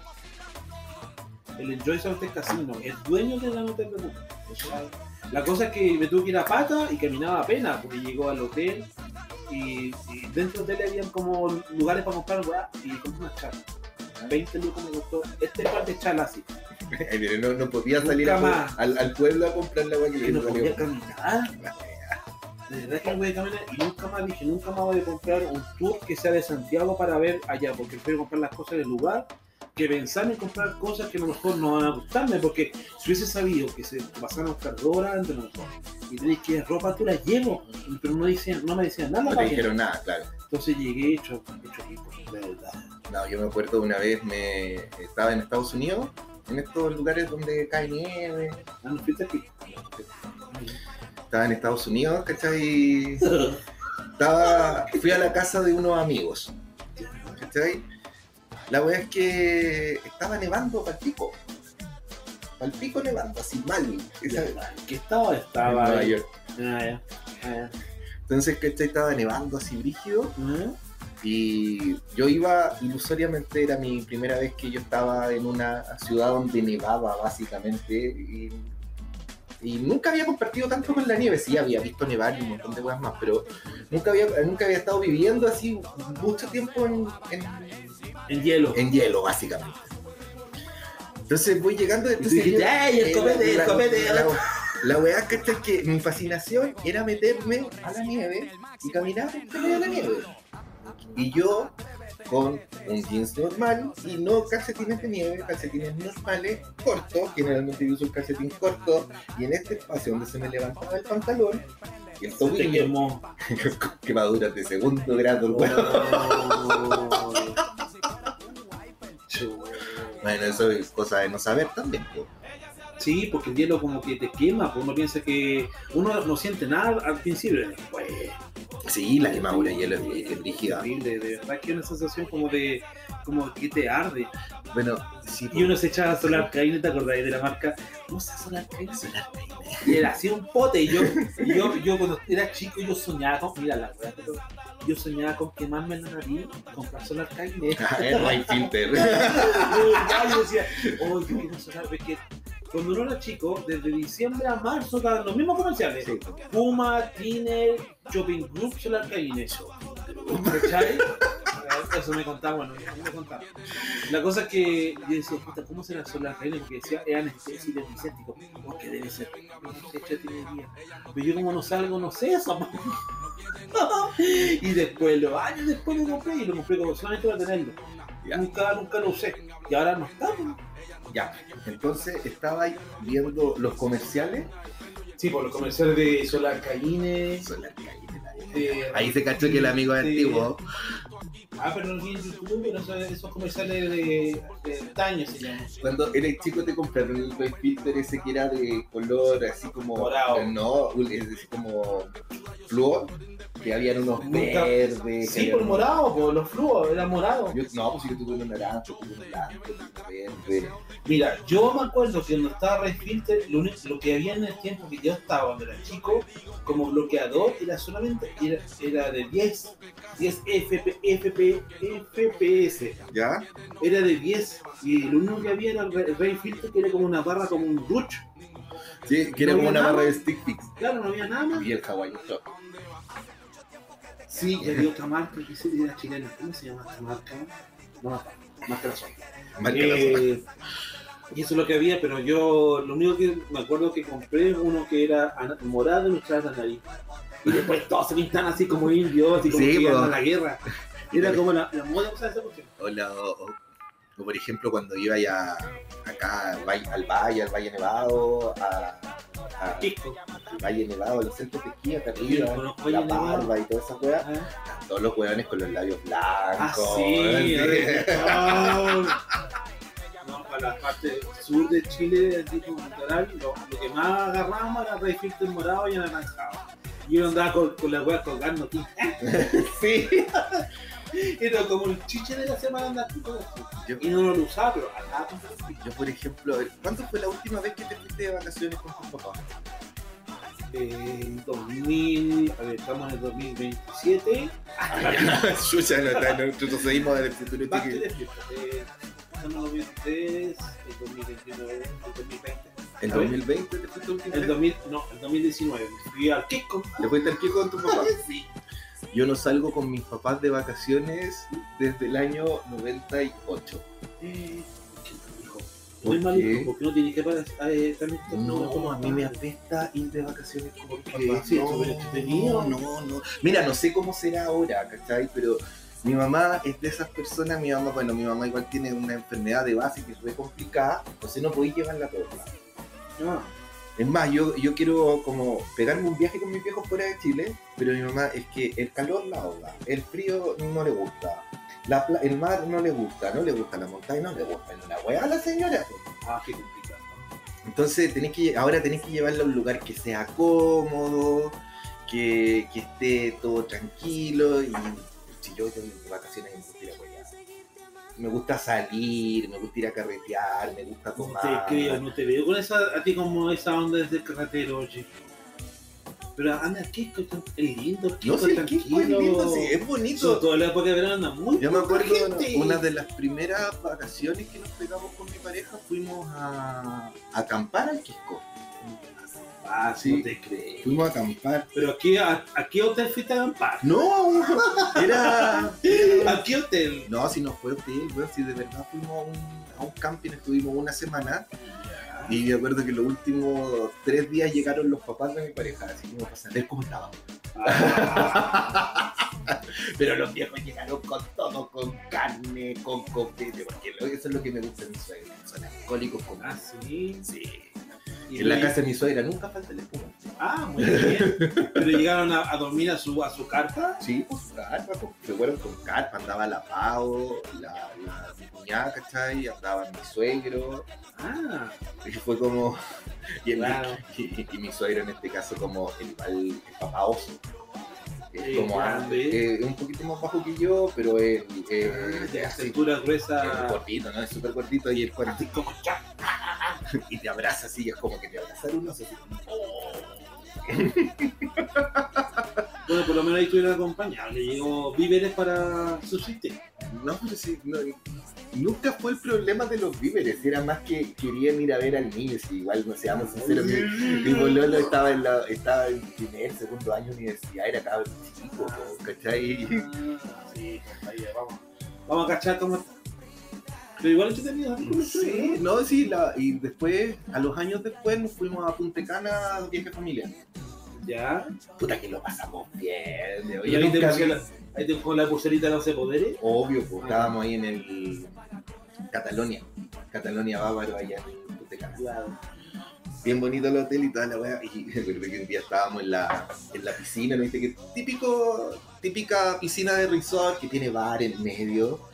El Enjoy es casino. Es dueño del hotel de sea, La cosa es que me tuve que ir a pata y caminaba apenas porque llegó al hotel y, y dentro del hotel habían como lugares para comprar weá y compré una charla. 20 lucas me costó este par de chalas así. [laughs] No, no podía salir a- al, al pueblo a comprar la weá que no podía caminar. De verdad que no voy a caminar y nunca más dije, nunca más voy a comprar un tour que sea de Santiago para ver allá, porque prefiero comprar las cosas del lugar que pensar en comprar cosas que a lo mejor no van a gustarme, porque si hubiese sabido que se pasaron a buscar dos horas antes, y tenéis que ropa tú la llevo, pero no, decían, no me decían nada. No te dijeron nada, claro. Entonces llegué hecho, hecho rico, de verdad. No, yo me acuerdo una vez me estaba en Estados Unidos, en estos lugares donde cae nieve. Ah, no fuiste aquí. Estaba en Estados Unidos, ¿cachai? [laughs] Estaba, fui a la casa de unos amigos, ¿cachai? La weá es que estaba nevando para pico. Para pico nevando, así mal. Esa, ¿Qué estaba? en Estaba. Nueva. York. Ah, ya. Ah, Entonces, ¿cachai? Estaba nevando así brígido. ya. Y yo iba, ilusoriamente, era mi primera vez que yo estaba en una ciudad donde nevaba, básicamente. Y, y nunca había compartido tanto con la nieve. Sí, había visto nevar y un montón de cosas más, pero nunca había, nunca había estado viviendo así mucho tiempo en, en, En hielo. en hielo, básicamente. Entonces voy llegando. Y Entonces, yo- ¡ay, el copete, el la- copete! La, la weá que es que mi fascinación era meterme a la nieve y caminar de la nieve. Y yo con un jeans normal y no calcetines de nieve, calcetines normales, cortos, generalmente yo uso un calcetín corto, y en este espacio donde se me levantaba el pantalón y el tobillo, quemó. [laughs] quemaduras de segundo grado, el weón. Oh. [laughs] Bueno, eso es cosa de no saber también. po. Sí, porque el hielo como que te quema, pues uno piensa que uno no siente nada al principio, después Sí, la quemadura de hielo es, rígida. horrible, de verdad que una sensación como de como que te arde. Bueno, sí, Y uno se echaba Solar Caine, ¿te acordáis de la marca? Usa Solar Caine, Solar Caine. Y era así un pote, y yo, y yo, yo cuando era chico yo soñaba con, mira la verdad, yo soñaba con quemarme la nariz, comprar Solar Caine. es Ray Filter. [laughs] Yo decía, oh, yo quiero sonar, es que cuando uno era chico, desde diciembre a marzo estaban los mismos comerciales. Sí. Puma, Tiner, Shopping Group, Solar Caine. ¿Cachai? Eso me contaba, bueno, me contaba. La cosa es que yo decía, puta, ¿cómo será Solar Caine? Porque decía, era anestesia y antiséptico. ¿Por qué debe ser? Pero yo como no salgo, no sé eso. [laughs] y después, los años después lo compré y lo compré como solamente para tenerlo. Nunca, nunca lo usé. Y ahora no está. Pues. Ya, entonces estaba ahí viendo los comerciales. Sí, por los comerciales de Solar Caine. de- Ahí se cachó que el amigo es antiguo. Ah, pero no en YouTube, pero esos, esos comerciales de, de se llaman. Cuando eres chico te compraron el Filter ese que era de color así como... Morado. No, es así como flúor, que habían unos Nunca- verdes. Sí, por morado, por los flúos, era morado. Yo- no, pues yo tuve uno naranja, tuve uno blanco, tuve uno verde. Mira, yo me acuerdo que cuando estaba Red Filter, lo, único- lo que había en el tiempo que yo estaba cuando era chico, como bloqueador, era solamente, era, era de 10, 10 FP, FP, FPS, ¿Ya? era de 10, y lo único que había era el Red Filter, que era como una barra, como un ruch. Sí, que era No como una nada. barra de stick fix. Claro, no había nada más. Y el Hawaii Top. Sí, y había otra marca que era chilena. ¿Cómo se llama esta marca? No me. Marca la zona. Marca la zona. Eh, Y eso es lo que había, pero yo lo único que me acuerdo que compré uno que era morado y luchaba la nariz. Y después todos se pintan así como indios, así como Sí, que a la guerra. Era como la, la moda usar esa cuestión. O, la- o- por ejemplo cuando iba ya acá al valle, al valle, al Valle Nevado, a, a- al Valle Nevado, los centros de esquí acá arriba, la barba y toda esa weá, Ah, todos los weones con los labios blancos. Ah, sí, la parte sur de Chile, así como litoral, lo, lo que más agarrábamos era Ray Filter morado y anaranjado. Y yo andaba con, con la weá colgando aquí. [laughs] sí. [laughs] Era como el chiche de la semana eso. Yo, Y no lo usaba, pero andaba con yo, por ejemplo, a ver, ¿cuándo fue la última vez que te fuiste de vacaciones con tus papás? En 2000, a ver, estamos en el 2027. [laughs] Chucha, no, no, no, nosotros seguimos del futuro Parte chiqui- de fiesta. Eh, Estamos en el 2023, el 2029, el 2020. ¿En A ver. 2020 te fuiste la última El vez? 2000, no, el 2019. Fui al Kiko. ¿Te fuiste al Kiko con tu papá? [laughs] Sí. Yo no salgo con mis papás de vacaciones desde el año 98. Eh, ¿qué dijo? ¿Por Muy mal qué? hijo, porque no tienes que parar. eh, también- No, a mí me apesta ir de vacaciones con mis papás. sí, no, no, no, no. Mira, no sé cómo será ahora, ¿cachai? Pero mi mamá es de esas personas, mi mamá, bueno, mi mamá igual tiene una enfermedad de base que es muy complicada, entonces no podéis llevarla a todos lados. Ah, Es más, yo, yo quiero como pegarme un viaje con mis viejos fuera de Chile, pero mi mamá es que el calor la ahoga, el frío no le gusta, la pla- el mar no le gusta, no le gusta la montaña, no le gusta la weá a la señora. ah, qué complicado. Entonces tenés que, ahora tenés que llevarla a un lugar que sea cómodo, que, que esté todo tranquilo y si yo tengo vacaciones me gusta ir a wear. Me gusta salir, me gusta ir a carretear, me gusta No tomar. te creo, no te veo con esa, a ti como esa onda desde el carretero, oye. Pero anda el Kiko, es lindo, el No sé, ¿qué tranquilo. es lindo? Sí, es Sobre bonito. todo en la época de verano anda muy Yo me acuerdo gente. una de las primeras vacaciones que nos pegamos con mi pareja, fuimos a, a acampar al Quisco. Ah, Sí. no te creo. Fuimos a acampar. Pero aquí, ¿a, a qué hotel fuiste a acampar? No, era... ¿A qué hotel? No, si no fue hotel, weón, si de verdad fuimos a un, a un camping, estuvimos una semana y me acuerdo que los últimos tres días llegaron los papás de mi pareja, así como para saber cómo estábamos. Ah, [laughs] Pero los viejos llegaron con todo, con carne, con copete, porque eso es lo que me gusta de mi suegra, son alcohólicos con ah, sí. Sí. Y En la casa de mi suegra nunca falta el espuma. Ah, muy bien. Pero llegaron a, a dormir a su, a su carta. Sí, pues carpa, pues, se fueron con carpa, andaba la Pau, la, la mi cuñada, ¿cachai? Andaba mi suegro, Ah, y fue como... Y, Claro. y, y mi suegro en este caso como el, el, el papá oso. Es como grande. eh, un poquito más bajo que yo, pero él eh, de cintura es gruesa. gordito, ¿no? Es súper gordito y el cuerpo Así como [laughs] y te abraza así, es como que te abraza un oso. así. Bueno, por lo menos ahí estuvieron acompañados. Le llegó víveres para subsistir. No, pero sí, no, nunca fue el problema de los víveres, era más que querían ir a ver al niño, si igual no seamos sinceros, mi, mi bololo estaba en, la, estaba en primer, segundo año de universidad, era cabrón chico, ¿cachai? Ah, Sí, vamos. Vamos a cachar cómo está. Pero igual entretenido. Sí, no, sí, la, y después, a los años después, nos fuimos a Punta Cana a viaje familiar. Ya. Puta que lo pasamos bien, de Y ahí te puse la, ahí te pongo la pulserita de 11 poderes. Obvio, pues estábamos ahí en el Catalonia, Catalonia Bávaro, allá en Punta Cana. Claro. bien bonito el hotel y toda la weá. Y [laughs] recuerdo que un día estábamos en la, en la piscina, ¿no viste? Que típico, típica piscina de resort que tiene bar en medio.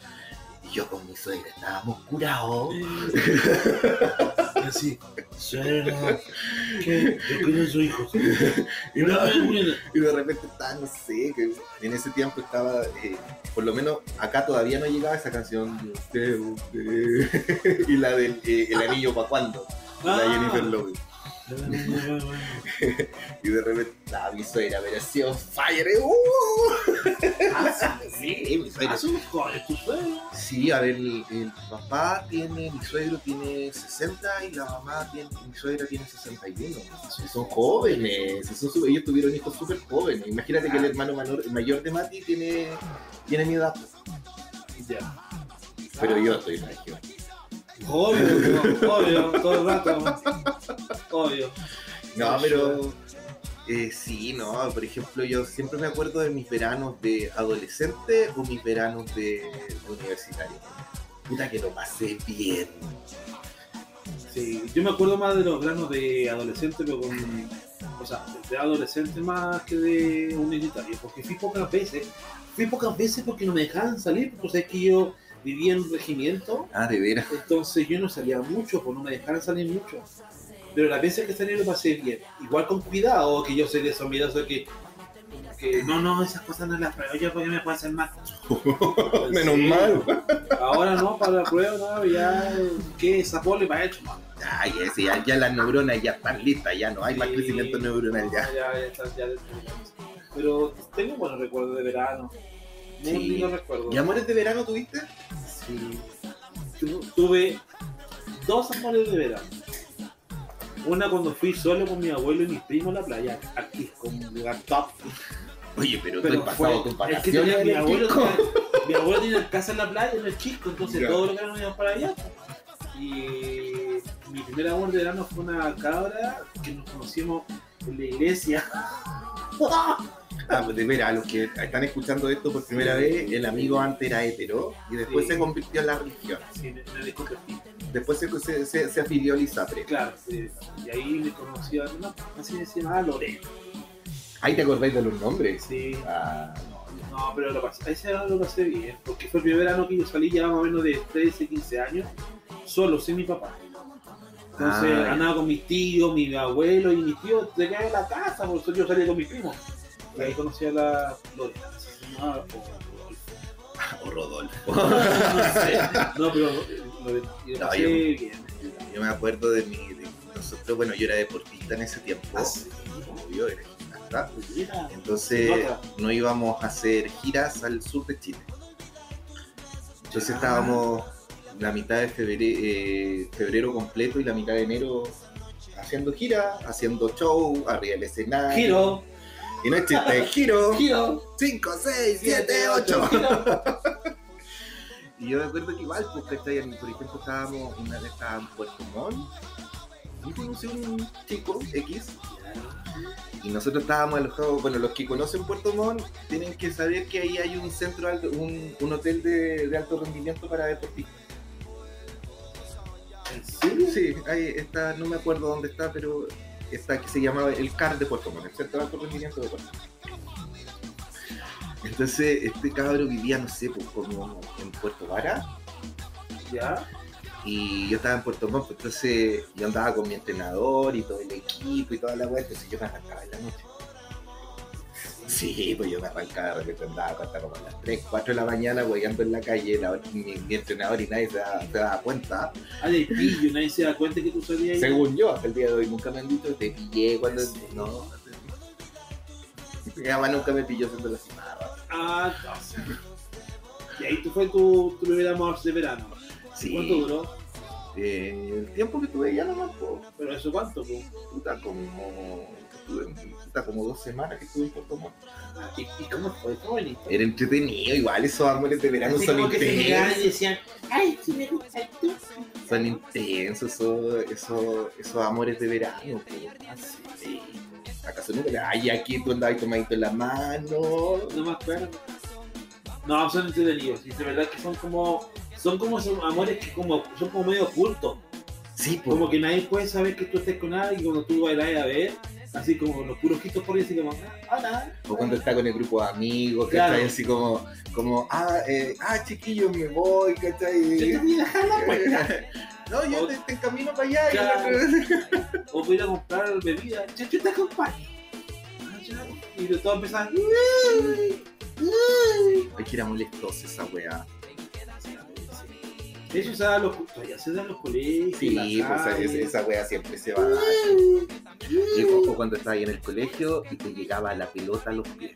Yo con mi suegra estábamos curados. [laughs] Así. Suena. Que yo quiero su hijo. Y, no- y de repente estaba, no sé, que en ese tiempo estaba, eh, por lo menos acá todavía no llegaba esa canción de usted, usted. [laughs] y la del eh, El anillo para cuándo, la Ah. Jennifer Lopez. [laughs] Y de repente estaba mi suegra, pero así on fire. ¡uh! Ah, Sí, mi suegra Ah. Sí, a ver, el, el papá tiene, mi suegro tiene 60 y la mamá tiene, mi suegra tiene 61. Sí, Son jóvenes, son súper- ellos tuvieron hijos súper jóvenes. Imagínate que el hermano menor, el mayor de Mati tiene, tiene mi edad, Ya. pero yo estoy regio. Obvio, obvio, todo el rato. Obvio. No, pero eh, sí, no, por ejemplo, yo siempre me acuerdo de mis veranos de adolescente o mis veranos de, de universitario. Puta que lo pasé bien. Sí, yo me acuerdo más de los veranos de adolescente, pero con. O sea, de adolescente más que de universitario, porque fui pocas veces. Fui pocas veces porque no me dejaban salir, porque sabes que yo vivía en un regimiento, Ah, de veras. entonces yo no salía mucho, pues no me dejaban salir mucho. Pero las veces que salí lo pasé bien. Igual con cuidado, que yo soy de esos miedosos que. que no, no, esas cosas no las pruebo yo porque me pueden hacer mal. [laughs] Menos Sí. mal. Ahora no, para la prueba, no, ya. ¿Qué? Esa pole para hecho, man. Ay, ese, ya, ya las neuronas ya están listas, ya no hay más crecimiento neuronal ya. Ya, ya, está, ya. Pero tengo buenos recuerdos de verano. Muy Sí. lindos recuerdos. ¿Y amores de verano tuviste? Sí. Tu- Tuve dos amores de verano. Una cuando fui solo con mi abuelo y mis primos a la playa, aquí con un lugar top. Oye, pero, Pero tú has pasado tus es que vacaciones tenía- en mi, el abuelo tenía, mi abuelo tenía casa en la playa, en el Chisco, entonces Ya. todos los veranos íbamos para allá. Y mi primer amor de verano fue una cabra que nos conocimos en la iglesia. [laughs] Ah, pues de veras, los que están escuchando esto por primera vez, el amigo antes era hetero y después Sí. se convirtió en la religión. Sí, me. Después se, se, se- se afilió a Lisapre. Claro, sí. y ahí me conocí a una, así se llamaba Lorena. Ahí te acordáis de los nombres. Sí. Ah, no. No, pero lo pasé, ese verano lo pasé bien, porque fue el primer verano que yo salí ya más o menos de 13, 15 años, solo, sin mi papá. Entonces Ah, andaba con mis tíos, mi abuelo y mis tíos se en la casa, por eso yo salía con mis primos. Y ahí conocí a la llamaba, o- O Rodolfo. [laughs] o- no sé, no, pero y lo No, yo- bien. Yo me acuerdo de mi. de nosotros, bueno, yo era deportista en ese tiempo. Ah, sí. Obvio, era gimnasta. Mira, Entonces no íbamos a hacer giras al sur de Chile. Entonces Ya. estábamos la mitad de febrero, eh, febrero completo y la mitad de enero haciendo gira, haciendo show, arriba del escenario. Giro, Y no es [laughs] giro. giro, 5, 6, 7, 8. giro. Y yo me acuerdo que igual, pues, ¿cachai? Por ejemplo, estábamos, una vez estábamos en Puerto Montt y conocí a un chico X y nosotros estábamos alojados, bueno, los que conocen Puerto Montt tienen que saber que ahí hay un centro, alto- un, un hotel de, de alto rendimiento para deportistas. ¿En serio? Sí, ahí está, no me acuerdo dónde está, pero está que se llamaba el CAR de Puerto Montt, el Centro de Alto Rendimiento de Puerto Montt. Entonces, este cabro vivía, no sé, pues, como en Puerto Vara, Ya. y yo estaba en Puerto Montt, entonces yo andaba con mi entrenador y todo el equipo y toda la vuelta, entonces yo me arrancaba en la noche. Sí, pues yo me arrancaba, de repente andaba hasta como a las 3, 4 de la mañana, guayando en la calle, la- mi, mi entrenador y nadie se daba, se daba cuenta. Ah, de pillo, nadie se da cuenta que tú salías ahí. Según yo, hasta el día de hoy nunca me han dicho, te pillé cuando... Sí. No, mi mamá nunca me pilló haciendo la cimarra. Ah, entonces. Y ahí tú fue tu, tu primer amor de verano. Sí. ¿Cuánto duró? Eh, el tiempo que tuve ya nomás, pues, ¿Pero eso cuánto? po? puta, como... estuve como dos semanas que estuve en Puerto Montt. ¿Y, y cómo fue? ¿Cómo bonito? Era entretenido, igual esos amores de verano Así son como que se miraban y intensos. decían, ay, si me gusta tú. Son intensos esos, esos, esos amores de verano. po. Sí. ¿Acaso nunca? Ay, aquí tú andabas tomadito en la mano. No me acuerdo. No, son entretenidos. Y de verdad que son como, son como esos amores que como, son como medio ocultos. Sí, pues. Como que nadie puede saber que tú estés con alguien y cuando tú bailas a ver, así como los puros ojitos por ahí, así como, ah, hola. O cuando está con el grupo de amigos, Claro. ¿cachai? Así como, como ah, eh, ah, chiquillos, me voy, ¿cachai? Yo te voy a dejar la puerta. [laughs] no, yo te, te encamino para allá. Claro. [laughs] O voy a ir a comprar bebida. Chacho, te acompaño. Ah. Y de todo empezaban. Ay, que era molestosa esa weá. Eso se da a los, todavía se da en los colegios. Sí, pues esa, weá siempre se va a dar. Y o cuando estaba ahí en el colegio y te llegaba la pelota a los pies.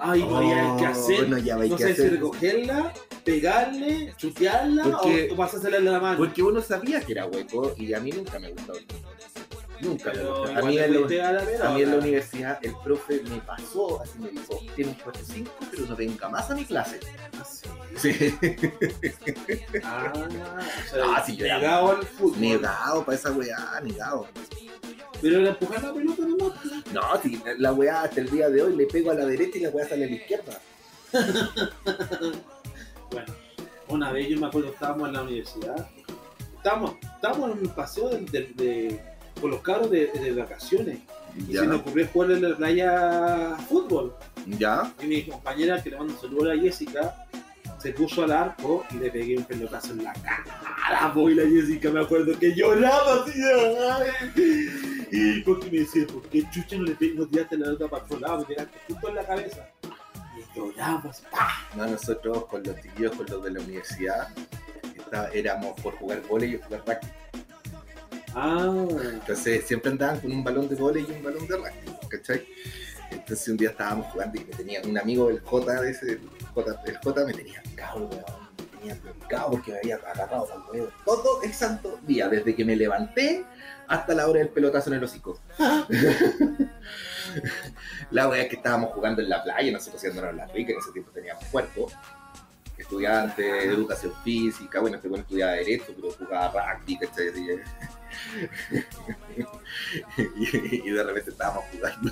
Ay, no había qué hacer. Oh, No, ya No que sé si hacer. recogerla, pegarle, chutearla Porque- o, o pasársela en la mano. Porque uno sabía que era hueco y a mí nunca me gustó. Nunca. A mí, le en la, fuiste a la a pelota. mí en la universidad el profe me pasó, así me dijo, tiene un 4-5, pero no venga más a mi clase. Ah, sí. Sí. Ah, o sea, Ah, sí, yo era- negado al fútbol. Negado para esa weá, negado. Pero era empujar la pelota nomás. No, la weá hasta el día de hoy le pego a la derecha y la weá sale a la izquierda. [laughs] Bueno, una vez yo me acuerdo estábamos en la universidad. Estábamos, estábamos en un paseo de, de- de- con los cabros de, de vacaciones. Y Ya, se nos ocurrió jugar en la playa fútbol. ya. Y mi compañera, que le mando un saludo a la Jessica, se puso al arco y le pegué un pelotazo en la cara. Y la Jessica me acuerdo que lloraba así. Y porque me decía, ¿por qué chucha no le no tiraste la pelota para otro lado? Me tiraste justo en la cabeza. Y lloraba así. ¡pah! No, nosotros con los chiquillos, con los de la universidad, está- éramos por jugar volei y jugar rugby. Ah, Entonces siempre andaban con un balón de volei y un balón de rugby. Entonces un día estábamos jugando y me tenía un amigo del J, de ese, el J, el J me tenía weón. Me tenía picado porque me había agarrado al huevo. Todo el santo día, desde que me levanté hasta la hora del pelotazo en el hocico. [laughs] la wea es que estábamos jugando en la playa, nosotros haciéndonos la rica, en ese tiempo teníamos cuerpo. Estudiante, educación física, bueno, este bueno estudiaba Derecho, pero jugaba rugby, ¿cachai? [laughs] Y, y de repente estábamos jugando.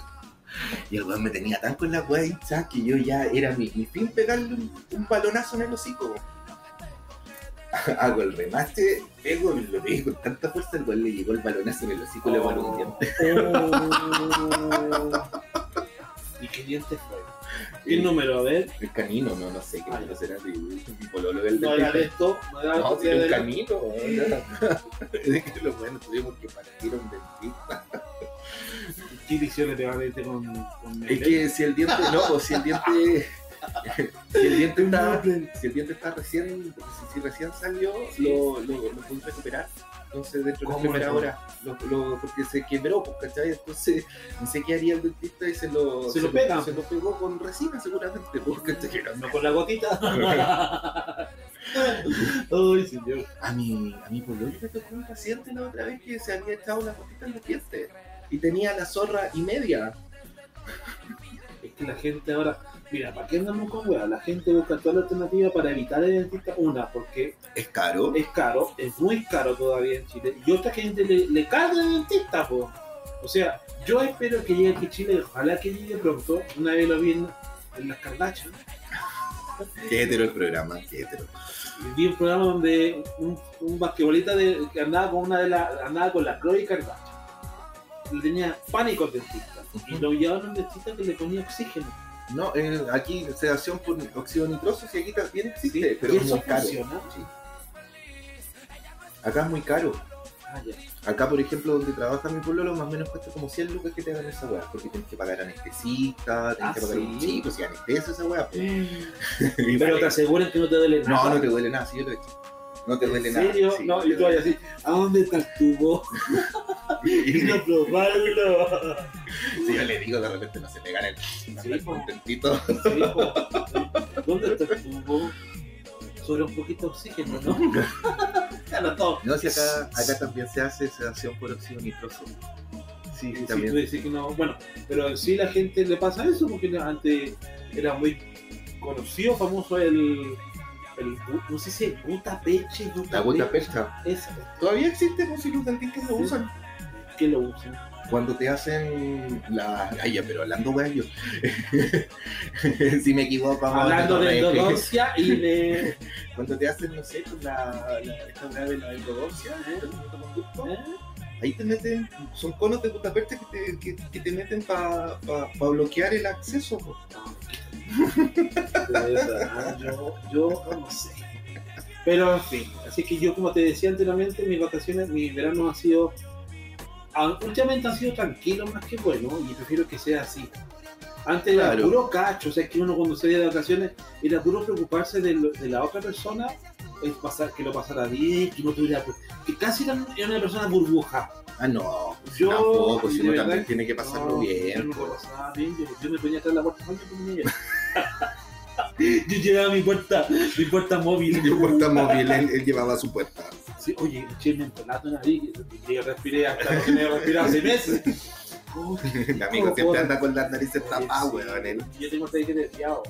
Y el weón me tenía tan con la weá hinchada que yo ya era mi, mi fin pegarle un, un balonazo en el hocico. Hago el remate, pego, lo pegué con tanta fuerza, el weón le llegó el balonazo en el hocico y le voló un diente. [laughs] ¿Y qué diente fue? ¿Qué número? A ver. El canino, no, no sé qué número será. Mi pololo del No era de esto, no era No, era un canino. weón. [laughs] Es que lo bueno, tuvimos que partir a un dentista. ¿Qué ediciones te van a meter con, con Es que si el diente, no, pues si el diente, [laughs] si el diente está, si el diente está recién, si, si recién salió, lo, lo, lo puedes recuperar. Entonces dentro de la ¿Cómo primera lo- hora, lo, porque se quebró, pues, ¿cachai? Entonces, [laughs] no sé qué haría el dentista y se lo, Se lo pega. Se lo pegó con resina seguramente, porque. No con la gotita. [laughs] Ay, señor. A mi, a mi pololo le tocó un paciente la otra vez que se había echado una gotita en los dientes y tenía la zorra y media. Es que la gente ahora, mira, ¿para qué andamos con weá? La gente busca toda la alternativa para evitar el dentista. Una, porque Es caro. es caro, es muy caro todavía en Chile. Y otra gente le, le carga el dentista, po. O sea, yo espero que llegue aquí a Chile, ojalá que llegue pronto. Una vez lo vi en, en las Kardashian. Qué hetero el programa, qué hetero. Vi un programa donde un, un basquetbolista de, que andaba con una de las andaba con la Khloe Kardashian. Le tenía pánico al dentista. Y lo llevaron al dentista que le ponía oxígeno. No, eh, aquí sedación por óxido nitroso, sí, aquí también existe, pero ¿Y es muy caro. Sí. Acá es muy caro. Ah, ya. Acá, por ejemplo, donde trabaja mi pueblo, más o menos cuesta como 100 lucas que te hagan esa weá, porque tienes que pagar anestesista, tienes Ah, que pagar ¿sí? un chico, si anestesia esa weá. pues. Y [laughs] Pero vale. te aseguran que no te duele nada. No, no te duele nada, sí, yo lo he hecho. No te duele ¿En nada. serio? sí, no, y tú así, ¿a dónde está el tubo? Y- Quiero probarlo. Si yo le digo, de repente no se me gana el Sí, contentito. Sí. ¿Dónde está el tubo? Sobre un poquito de oxígeno, ¿no? [laughs] Ya no todo. No, si acá, acá también se hace sedación por óxido nitroso. Sí, Sí, también. tú dices que no. Bueno, pero en sí la gente le pasa eso porque antes era muy conocido, famoso el. El no sé si es Guta Peche, La gota percha. Esa, Todavía existe, pues si los dentistas lo Sí. usan. que lo usan. Cuando te hacen la. Ay, ya, pero hablando, weón, yo. [laughs] si me equivoco, vamos a Hablando de que- endodoncia y [laughs] de. Cuando te hacen, no sé, con la, la, esta weá de la endodoncia, ¿eh? ¿Eh? Ahí te meten, son conos de percha que te, que, que te meten para pa, pa bloquear el acceso. po. Verdad, yo, yo no sé. Pero en fin, así que yo como te decía anteriormente, mis vacaciones, mis veranos han sido, últimamente han sido tranquilos más que buenos y prefiero que sea así. Antes era puro cacho, o sea que uno cuando salía de vacaciones era puro preocuparse de, lo- de la otra persona, es pasar, que lo pasara bien, que no tuviera, que casi era, una persona burbuja. Ah, no, Yo, tampoco, si de uno verdad también que- tiene que pasarlo No, Yo bien. no lo pasaba bien, yo, yo me ponía atrás de la puerta, yo ponía [laughs] yo llevaba mi puerta, mi puerta móvil. Mi puerta móvil, él, él llevaba su puerta. Sí, oye, eché mentolato en la nariz, y yo respiré hasta que me respiré hace meses. [laughs] El amigo siempre anda con las narices tapadas, weón. Yo tengo que desviado.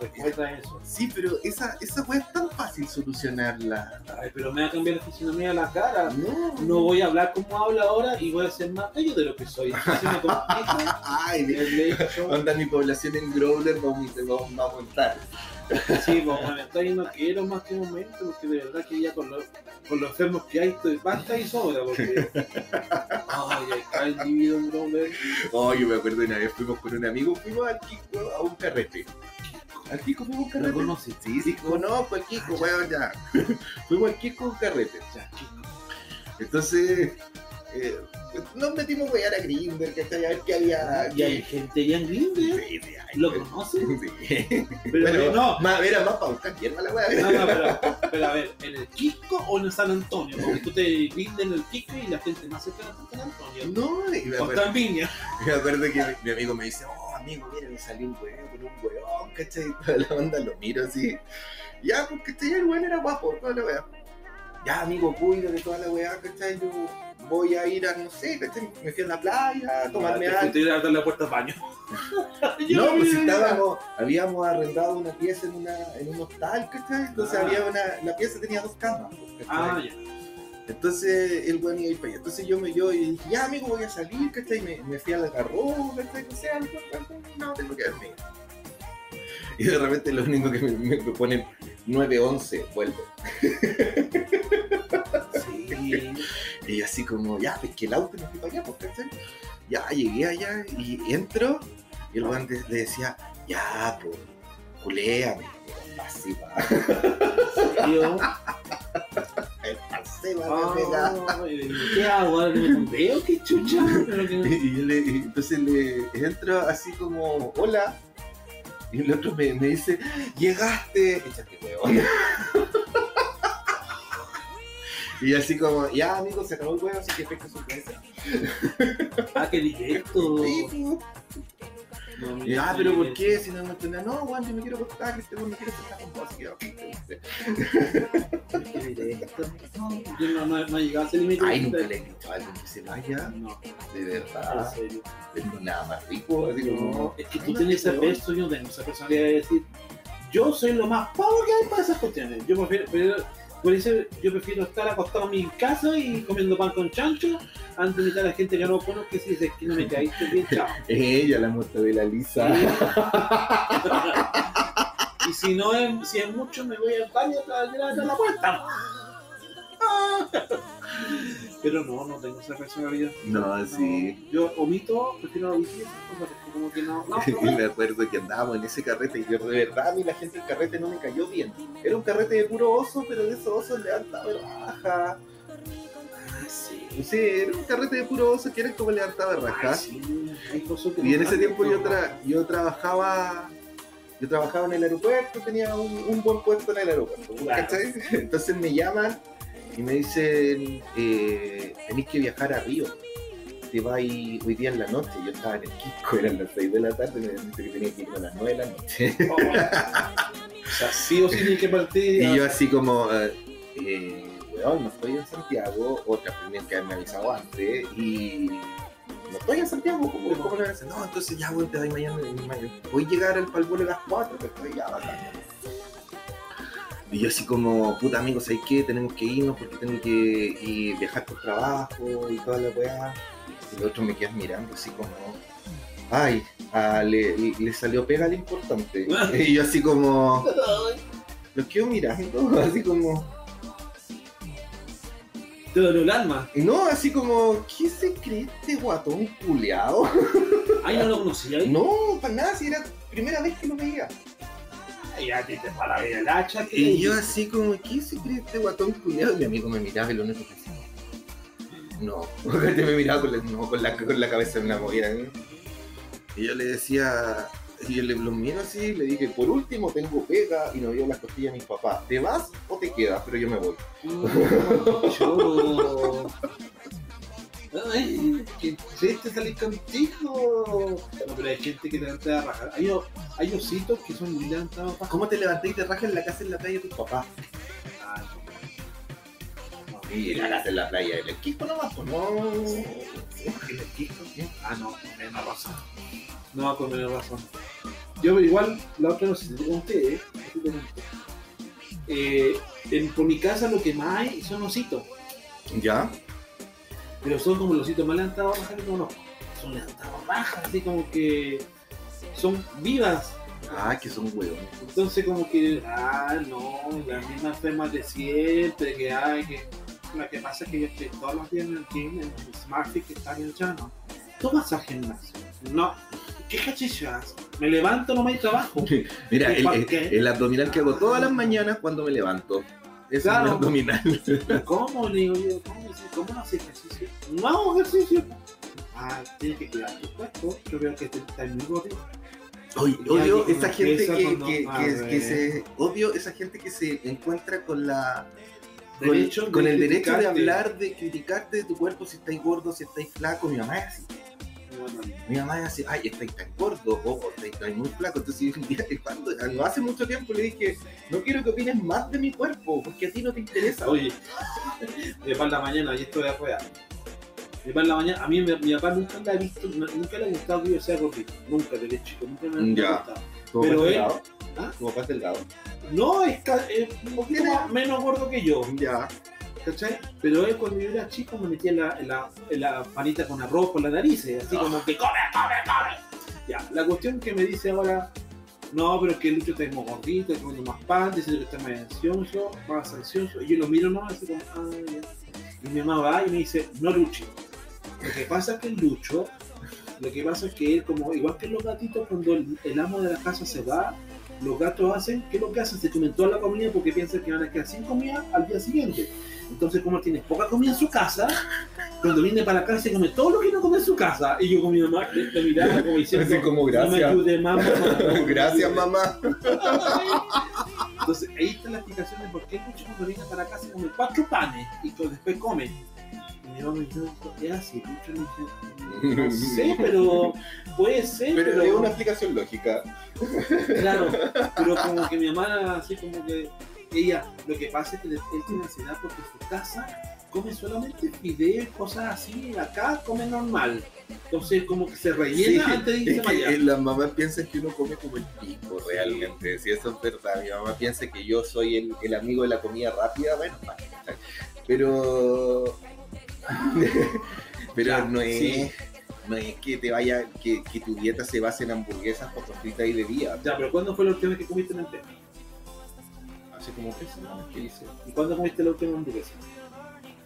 Recuerda eso. Sí, pero esa, esa weá es tan fácil solucionarla. Ay, pero me va a cambiar la fisionomía de la cara. No, No voy a hablar como hablo ahora y voy a ser más bello de lo que soy. Entonces me complica Ay, hecho. onda mi población en Growler vamos, vamos a aumentar. Sí, pues bueno, y no quiero más que un momento, porque de verdad que ya con los, con los enfermos que hay, estoy basta y sobra, porque. Ay, cae el individuo en Growler. [laughs] Oh, yo me acuerdo una vez fuimos con un amigo, fuimos Kiko a un carrete. Al Kiko fuimos un carrete. ¿Lo conoces? Sí, sí, conozco al Kiko, weón, ya. [laughs] fuimos al Kiko un carrete. Ya, chico. Entonces, eh, nos metimos a wear a Grinder, que a ver qué había. Y hay gente ya en Grindr. Sí, sí, hay- ¿Lo conoces? Sí. [laughs] Pero Pero no, más, era más para buscar hierba la weá. No, no, pero, pero a ver, ¿en el Quisco o en el San Antonio? Porque tú te brindas en el Quisco y la gente más cercana está en San Antonio. No, y me O acuerdo, está en Viña. [laughs] me acuerdo que mi, mi amigo me dice, oh amigo, mira, me salió un weón con un weón, ¿cachai? Toda la onda lo miro así. Ya, porque este el weón era guapo, toda la weá. Ya, amigo, cuida de toda la weá, ¿cachai? Yo voy a ir a, no sé, ¿cachai? Me fui a la playa, a tomarme Te algo. fuiste a dar la puerta al baño. [laughs] No, pues estábamos, habíamos arrendado una pieza en, una, en un hostal, ¿cachai? Entonces Ah. había una, la pieza tenía dos camas, ¿cachai? Ah, ya. Entonces el weón iba a ir para allá. Entonces yo me yo y dije, ya amigo, voy a salir, ¿cachai? Me, me fui al agarró, ¿cachai? No sé, no, tengo que verme. Y de repente lo único que me, me, me ponen 9-11, vuelve. Sí. [laughs] Y así como, ya, pesqué el auto me fui para allá, pues, ¿cachai? Ya, llegué allá y entro y el weón le decía, ya, pues, culéame. Así va. Yo, Así [laughs] va, me pega. ay, ¿Qué hago? ¿Ahora que me condeo? ¿Qué chucha? [laughs] Y yo le, entonces le entro así como, hola. Y el otro me, me dice, llegaste. Échate huevón. [laughs] Y así como, ya amigo, se acabó el huevo, así que su cabeza. Ah, qué directo. Sí. No, Y, ah, pero ¿por qué? Si no me entendía, no, Juan, yo me quiero acostar, que este me quiere sentar con vos. Yo no, no, no he llegado a ese límite. Ay, nunca le he dicho a alguien que se vaya, No, de en verdad. serio. Es nada más rico, así como. No, es que tú tienes ese peso, yo tengo esa personalidad de decir, yo soy lo más pavo que hay para esas cuestiones. Yo prefiero, por eso yo prefiero estar acostado en mi casa y comiendo pan con chancho antes de invitar a la gente que no conozco que si dice que no me caíste bien, chao. [laughs] Ella, la mortadela lisa. [laughs] y si no es, si es mucho, me voy al baño para llegar a la puerta. [laughs] Pero no, no tengo esa personalidad. No, sí. Yo omito, prefiero omitir como que no. no, [laughs] Y no. me acuerdo que andábamos en ese carrete y yo de verdad a mí la gente del carrete no me cayó bien. Era un carrete de puro oso, pero de esos osos levantaba y raja. Ah, sí. Sí, era un carrete de puro oso que era como levantaba y raja. Ah, sí, Y en no ese tiempo yo, no. tra- yo trabajaba yo trabajaba en el aeropuerto, tenía un, un buen puesto en el aeropuerto, Claro. ¿cachai? Entonces me llaman y me dicen, eh, tenéis que viajar a Río. Te vas hoy día en la noche. Yo estaba en el Quisco, eran las 6 de la tarde, me dice que tenía que ir a las 9 de la noche. Oh. [laughs] O sea, sí o sí tiene que partir. Y yo así como, eh, eh, weón, no estoy en Santiago, otra tenían que haberme avisado antes, y no estoy en Santiago, ¿cómo, cómo le hacen? No, entonces ya, weón, te doy mañana, mañana. voy a llegar al palvuelo a las 4, pero estoy ya bacán. Y yo así como, puta amigo, ¿sabes qué? Tenemos que irnos porque tengo que ir, viajar por trabajo y toda la weá. Y los otros me quedan mirando así como, ay, ah, le, le salió pega lo importante. [laughs] y yo así como, los quedo mirando, [laughs] así como, Te dolió el alma. no, así como, ¿qué se cree este guatón culeado? Ay, no lo conocía. ¿eh? No, para nada, si era primera vez que lo veía. Ay, a ti te para la vida el hacha. ¿qué Y yo así como, ¿qué se cree este guatón culeado? Y mi amigo me miraba y lo único que decía, no, [laughs] porque me miraba con la, no, con la, con la cabeza en una movida. ¿no? Y yo le decía, y yo le lo miro así, le dije, por último tengo pega y no veo las costillas de mis papás. ¿Te vas o te quedas? Pero yo me voy. Mm, yo- Ay, que triste salir contigo. No, pero hay gente que levanta a rajar. Hay, hay ositos que son muy levantados ¿Cómo te levanté y te rajas en la casa en la calle de tus papás? Ah, no. Y cagas en la playa del Quisco nomás, pues no. ¿En el Quisco? Ah, no, me da razón. No, con menos razón. Yo, pero igual, la otra no sé si te conté, ¿eh? Eh, en, por mi casa lo que más hay son ositos. ¿Ya? Pero son como los ositos más levantados bajas que conozco. Son levantados bajas, así como que son vivas. Ah, que son huevos. Entonces como que, ah, no, las mismas temas de siempre, que hay, que... Lo que pasa es que yo estoy todos los días en el gym, en el SmartFit que está en el chano. Tú vas al gimnasio. No. ¿Qué ejercicio haces? Me levanto, no me hay trabajo. [laughs] Mira, el abdominal que hago todas las mañanas cuando me levanto. Es Claro. un abdominal. [laughs] ¿Cómo? Le digo yo, ¿cómo, no hace ejercicio? No hago ejercicio. Ah, tienes que cuidar tu cuerpo. Yo veo que está muy Ya, odio esa gente que, que, que- que se. Odio esa gente que se encuentra con la. Con, Derecho con el derecho de hablar, de criticarte de tu cuerpo, si estáis gordo, si estáis flaco. Mi mamá es así. Mi mamá así, ay, estáis tan gordo, o o estáis muy flaco. Entonces, un día, cuando, no hace mucho tiempo le dije, no quiero que opines más de mi cuerpo, porque a ti no te interesa. Oye, mi papá en la mañana, y esto de afuera. Mi papá en la mañana, a mí mi, mi papá nunca le ha visto, nunca le ha gustado que yo sea gordito. Nunca, desde chico, nunca me ha gustado. ¿Tu pero él- delgado? ¿Ah? ¿Tu papá es delgado? No, es, es un poquito más- menos gordo que yo. Ya. ¿Cachai? Pero él cuando yo era chico me metía en la, la, la panita con arroz por la nariz, así como que come, come, come. Ya, la cuestión que me dice ahora, no, pero es que Lucho está más gordito, está comiendo más pan, dice que está más ansioso, más ansioso. Y yo lo miro nomás así como, ah, ya. Y mi mamá va y me dice, no Lucho. Lo que pasa es que el Lucho, lo que pasa es que él, como igual que los gatitos, cuando el, el amo de la casa se va, los gatos hacen, ¿qué es lo que hacen? Se comen toda la comida porque piensan que van a quedar sin comida al día siguiente. Entonces, como tiene poca comida en su casa, cuando viene para acá se come todo lo que no come en su casa. Y yo con mi mamá le miraba como diciendo, [laughs] Así como, no me gracias. ayude, mamá. [laughs] Gracias, mamá. Entonces, ahí está la explicación de por qué mucho cuando viene para acá se come cuatro panes y después come. Y mi mamá me dijo, es así, mucho no sé, [laughs] pero puede ser, Pero pero, es una explicación lógica. claro, pero como que mi mamá así como que ella, lo que pasa es que él tiene ansiedad porque en su casa come solamente fideos, cosas así, acá come normal. Entonces como que se rellena Sí, antes de irse allá. las mamás piensan que uno come como el pico realmente. Si eso es verdad, mi mamá piensa que yo soy el, el amigo de la comida rápida, bueno, pero. [laughs] pero Ya, no es. sí. No es que te vaya, que, que tu dieta se base en hamburguesas, papas fritas y bebidas. Ya, pero ¿cuándo fue la última vez que comiste en el tema? Hace como tres semanas que hice. ¿Y cuándo comiste la última hamburguesa?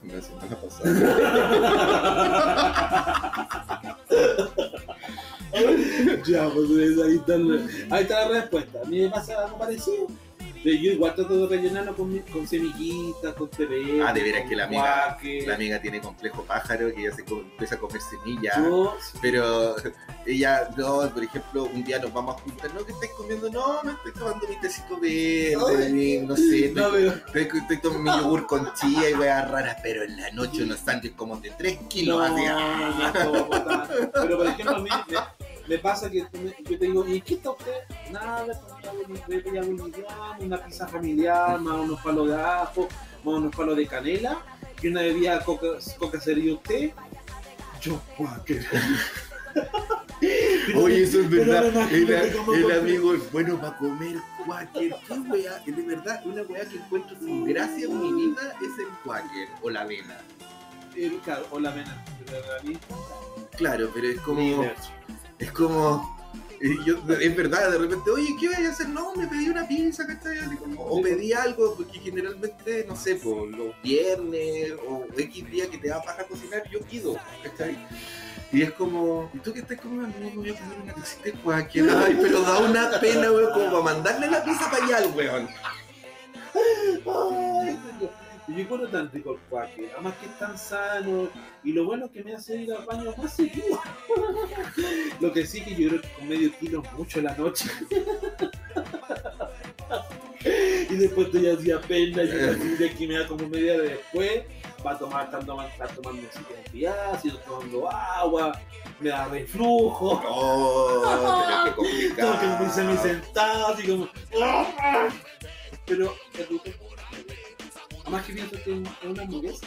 La semana pasada. [laughs] ya, pues ahí está, ahí está la respuesta. A mí me pasa algo parecido. Pero Yo igual trato de rellenarlo con, mi- con semillitas, con pebé. Ah, de veras que la amiga- guaque. La amiga tiene complejo pájaro que ya se co- empieza a comer semillas. Yo, Pero ella, no, por ejemplo, un día nos vamos a juntar, no, que estáis comiendo? No, me estoy tomando mi tecito verde, no sé, no, estoy, pero, estoy, estoy tomando mi yogur con chía y weas raras, pero en la noche unos sándwiches como de 3 kilos, no, no, ah. no, no, no. Pero por ejemplo, a mí me, pasa que yo te digo, ¿y qué está usted? Nada, ya una pizza familiar, más unos palos de ajo, más unos palos de canela, y una bebida coca, coca sería usted. Yo, que- [laughs] Oye, eso es verdad. El, el amigo es bueno para comer cuáquer. ¿Qué wea? De verdad, una wea que encuentro sin gracia en mi vida es el cuáquer o la avena. Eh, claro, o la avena. Claro, pero es como. Es como. yo- es verdad, de repente, oye, ¿qué voy a hacer? No, me pedí una pizza, ¿cachai? Como, o pedí algo, porque generalmente, no sé, por los viernes o X día que te da paja cocinar, yo pido, ¿cachai? Y es como, ¿y tú qué estás comiendo? No, voy a comer una pizza de. Ay, pero da una pena, weón, como para mandarle la pizza para allá al weón. [laughs] Ay, yo, yo encuentro tan rico el cuaque, además que es tan sano y lo bueno que me hace ir al baño más seguido. [laughs] lo que sí que yo creo que con medio kilo es mucho en la noche. [laughs] y después estoy así apenas y de que me da como media hora después va a tomar, estar tomando, estar tomando ácido, tomando agua, me da reflujo. [laughs] Oh, pero qué complicado. mi sentado, así como. Pero, es rico. Además más que pienso que es una hamburguesa.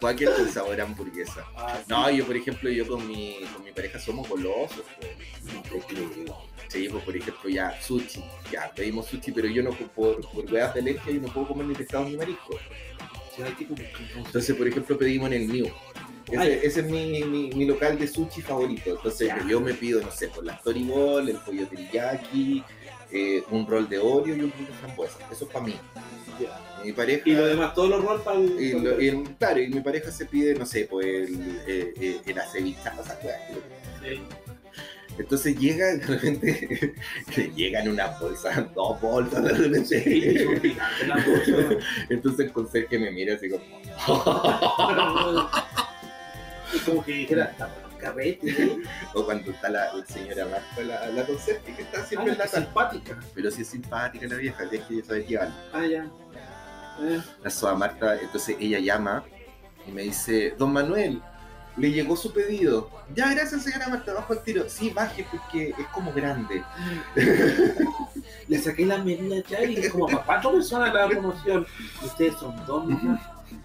Cualquier con sabor a hamburguesa. Ah, sí. No, yo por ejemplo, yo con mi, con mi pareja somos golosos. po. Sí, pues por ejemplo ya sushi. Ya pedimos sushi, pero yo no por, por weas de yo no puedo comer ni pescado ni marisco. Entonces, por ejemplo, pedimos en el New. Ese, es mi, mi, mi local de sushi favorito. Entonces, Ya. yo me pido, no sé, por la Storyball, el pollo teriyaki, eh, un rol de Oreo y un rol de frambuesa. Eso es para mí. Mi pareja. Y lo demás, todos los roles para el. y lo- y- claro, y mi pareja se pide, no sé, pues el, eh, eh, el acevichado, o sea, weá. Sí. Entonces llega, de repente, [laughs] llegan unas bolsas, dos bolsas de Sí, repente. bolsas. [laughs] Entonces el conserje me mira así como. [laughs] Como que dijera, está bueno, carrete. ¿eh? [laughs] O cuando está la, la señora Marta, la, la conserje, que está siempre Ah, en la simpática. Pero sí es simpática la vieja, es que ella sabe que vale. Ah, ya. Eh, La soa Marta, entonces ella llama y me dice, Don Manuel, le llegó su pedido. Ya, gracias señora Marta, bajo el tiro. Sí, baje porque es como grande. [laughs] Le saqué la medida ya y como para [laughs] cuatro personas la promoción. Ustedes son dos.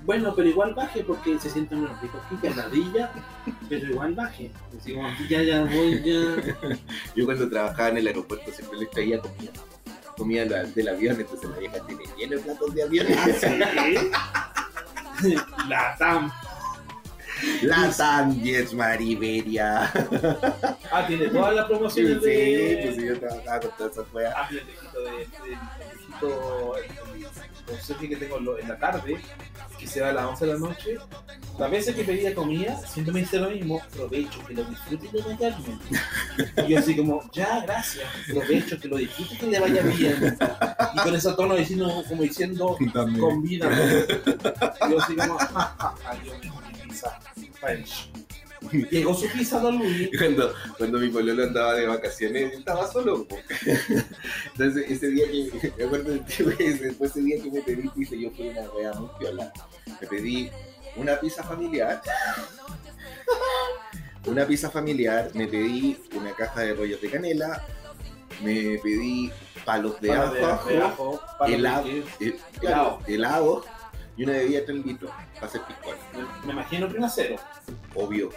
Bueno, pero igual baje porque se sienten unos ricos picadillas, pero igual baje. Así como, ya, ya voy, ya. [laughs] Yo cuando trabajaba en el aeropuerto siempre les traía comida. Comida la- del avión, entonces la vieja tiene lleno de platos de avión. [laughs] La TAM. La Sandies Mariberia. Ah, tiene todas las Sí, promociones pues de. sí, yo trabajaba con todas esas weas. Ah, mira, el viejito de. Conserje que tengo en la tarde, que se va a las 11 de la noche. Las veces que pedía comida, siempre me dice lo mismo: provecho, que lo disfrute y le vaya bien. Y yo, así como, ya, gracias, provecho, que lo disfrute y que le vaya bien. Y con ese tono diciendo, como diciendo, con vida. Yo así como, "Ja, ja, ja, yo mi pizza French. [laughs] Llegó su pizza Don Luis. [laughs] Cuando, cuando mi pololo andaba de vacaciones, él estaba solo. [laughs] Entonces, ese día que, me acuerdo del tío ese, día que me pedí pizza, yo fui una wea muy piola. Me pedí una pizza familiar, una pizza familiar, me pedí una caja de rollos de canela, me pedí palos de Palo ajo, de ajo, helado, eh, claro, helado y una bebida de 3 litros para hacer piscola. Me, me imagino prima cero. Obvio.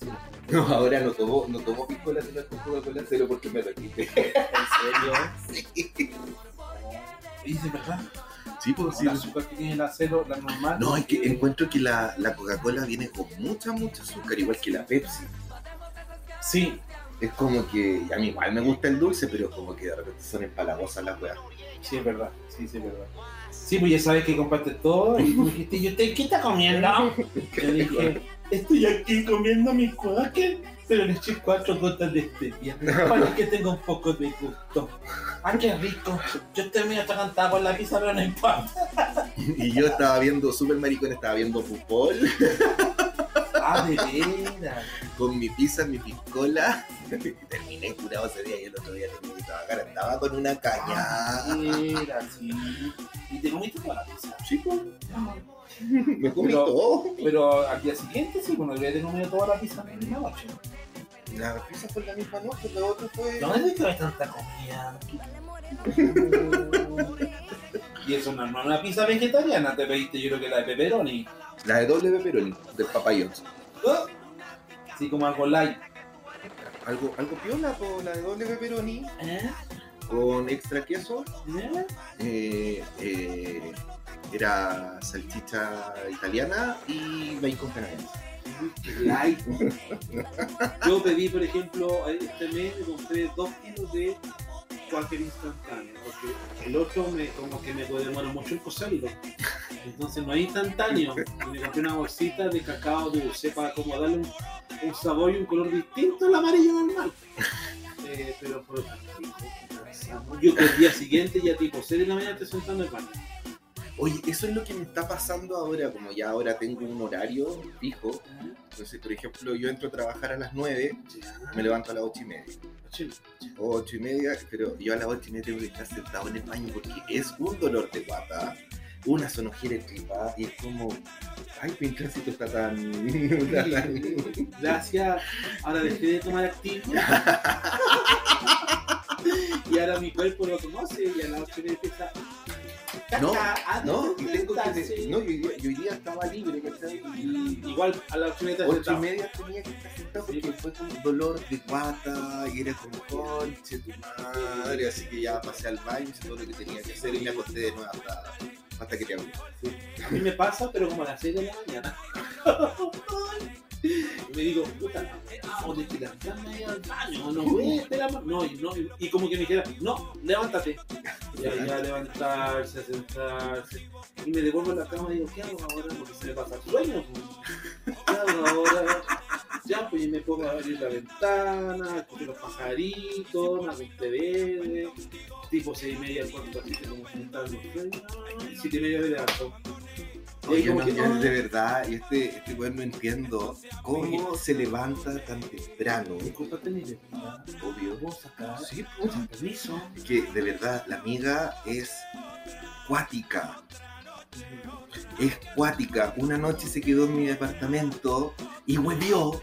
Sí. No, ahora no tomo, no tomo piscola, sino con Coca-Cola cero porque me repite. ¿En serio? Y de verdad, Sí, pues sí. la azúcar que tiene la cero, la normal. No, es que encuentro que la, la Coca-Cola viene con mucha, mucha azúcar, igual que la Pepsi. Sí, Es como que a mí igual me gusta el dulce, pero como que de repente son empalagosas las weas. sí, es verdad. Sí, sí, es verdad. Sí, pues ya sabes que compartes todo y tú dijiste, ¿y usted qué está comiendo? Yo dije, [laughs] estoy aquí comiendo mi cuáquer, pero le eché cuatro gotas de stevia para que tenga un poco de gusto. ¡Ah, qué rico! Yo estoy medio atragantada con la pizza, pero no importa. [laughs] Y yo estaba viendo, super maricón, estaba viendo fútbol [laughs] ¡Ah, de veras! con mi pizza, mi piscola. Terminé curado ese día y el otro día terminé que trabajar. Andaba con una caña. ¡Ah, de veras, sí! ¿Y te comiste toda la pizza? Sí, pues, me comí Pero- todo. Pero al día siguiente sí, bueno, yo he comido toda la pizza en la noche. La pizza fue la misma noche, la otra fue. ¿Dónde es que hay tanta comida? [laughs] y eso no es una pizza vegetariana, te pediste yo creo que la de pepperoni. La de doble pepperoni, del Papa John's. ¿Ah? Así como algo light. Algo, algo piola, la de doble pepperoni ¿Eh? Con extra queso. ¿Eh? eh, era salchicha italiana y bacon canadiense. Light. Yo pedí, por ejemplo, este mes me compré dos kilos de cualquier instantáneo, porque el otro me, como que me demora mucho en cocerlo. Entonces no hay instantáneo. Me compré una bolsita de cacao dulce para como darle un, sabor y un color distinto al amarillo normal. Eh, pero por lado, yo que el día siguiente ya tipo 6 de la mañana estoy sentando en el baño. Oye, eso es lo que me está pasando ahora, como ya ahora tengo un horario fijo. Entonces, por ejemplo, yo entro a trabajar a las 9, me levanto a las 8 y media. O 8 y media, pero yo a las 8 y media tengo que estar sentado en el baño porque es un dolor de guata, una sonojera tripa y es como, ay, mi tránsito está tan... está tan- Gracias. Ahora dejé de tomar activo. [laughs] [laughs] y ahora mi cuerpo lo conoce y a la noche me empieza. No, No, sentarse. no, yo hoy día, yo hoy día estaba libre, ¿cachai? Y Igual a las ocho y media ocho y sentado. media tenía que estar sentado porque fue como un dolor de guata y era como conche tu madre, así que ya pasé al baño, hice todo lo que tenía que hacer y me acosté de nuevo hasta, hasta que te hablé. A mí me pasa, pero como a las 6 de la mañana. [laughs] [laughs] Y me digo, puta, la weá, o de ahí al baño, no voy a. No, y, no, y, y como que me dijera, no, levántate. Ya, ya, levantarse, sentarse. Y me devuelvo a la cama y digo, ¿qué hago ahora? Porque se me pasa el sueño. pues. [laughs] ¿Qué hago ahora? Ya, pues me pongo a abrir la ventana, escucho los pajaritos, me hago un té verde, tipo 6 y media, cuarto así que como sueños, 7 y media de ahí Oye, no, de verdad, y este, este weón no entiendo cómo se levanta tan temprano. Disculpate mi vecina, Obvio. ¿puedo sacar? Sí, pues. Con permiso. Es que de verdad, la amiga es cuática. Es cuática. Una noche se quedó en mi departamento y huevió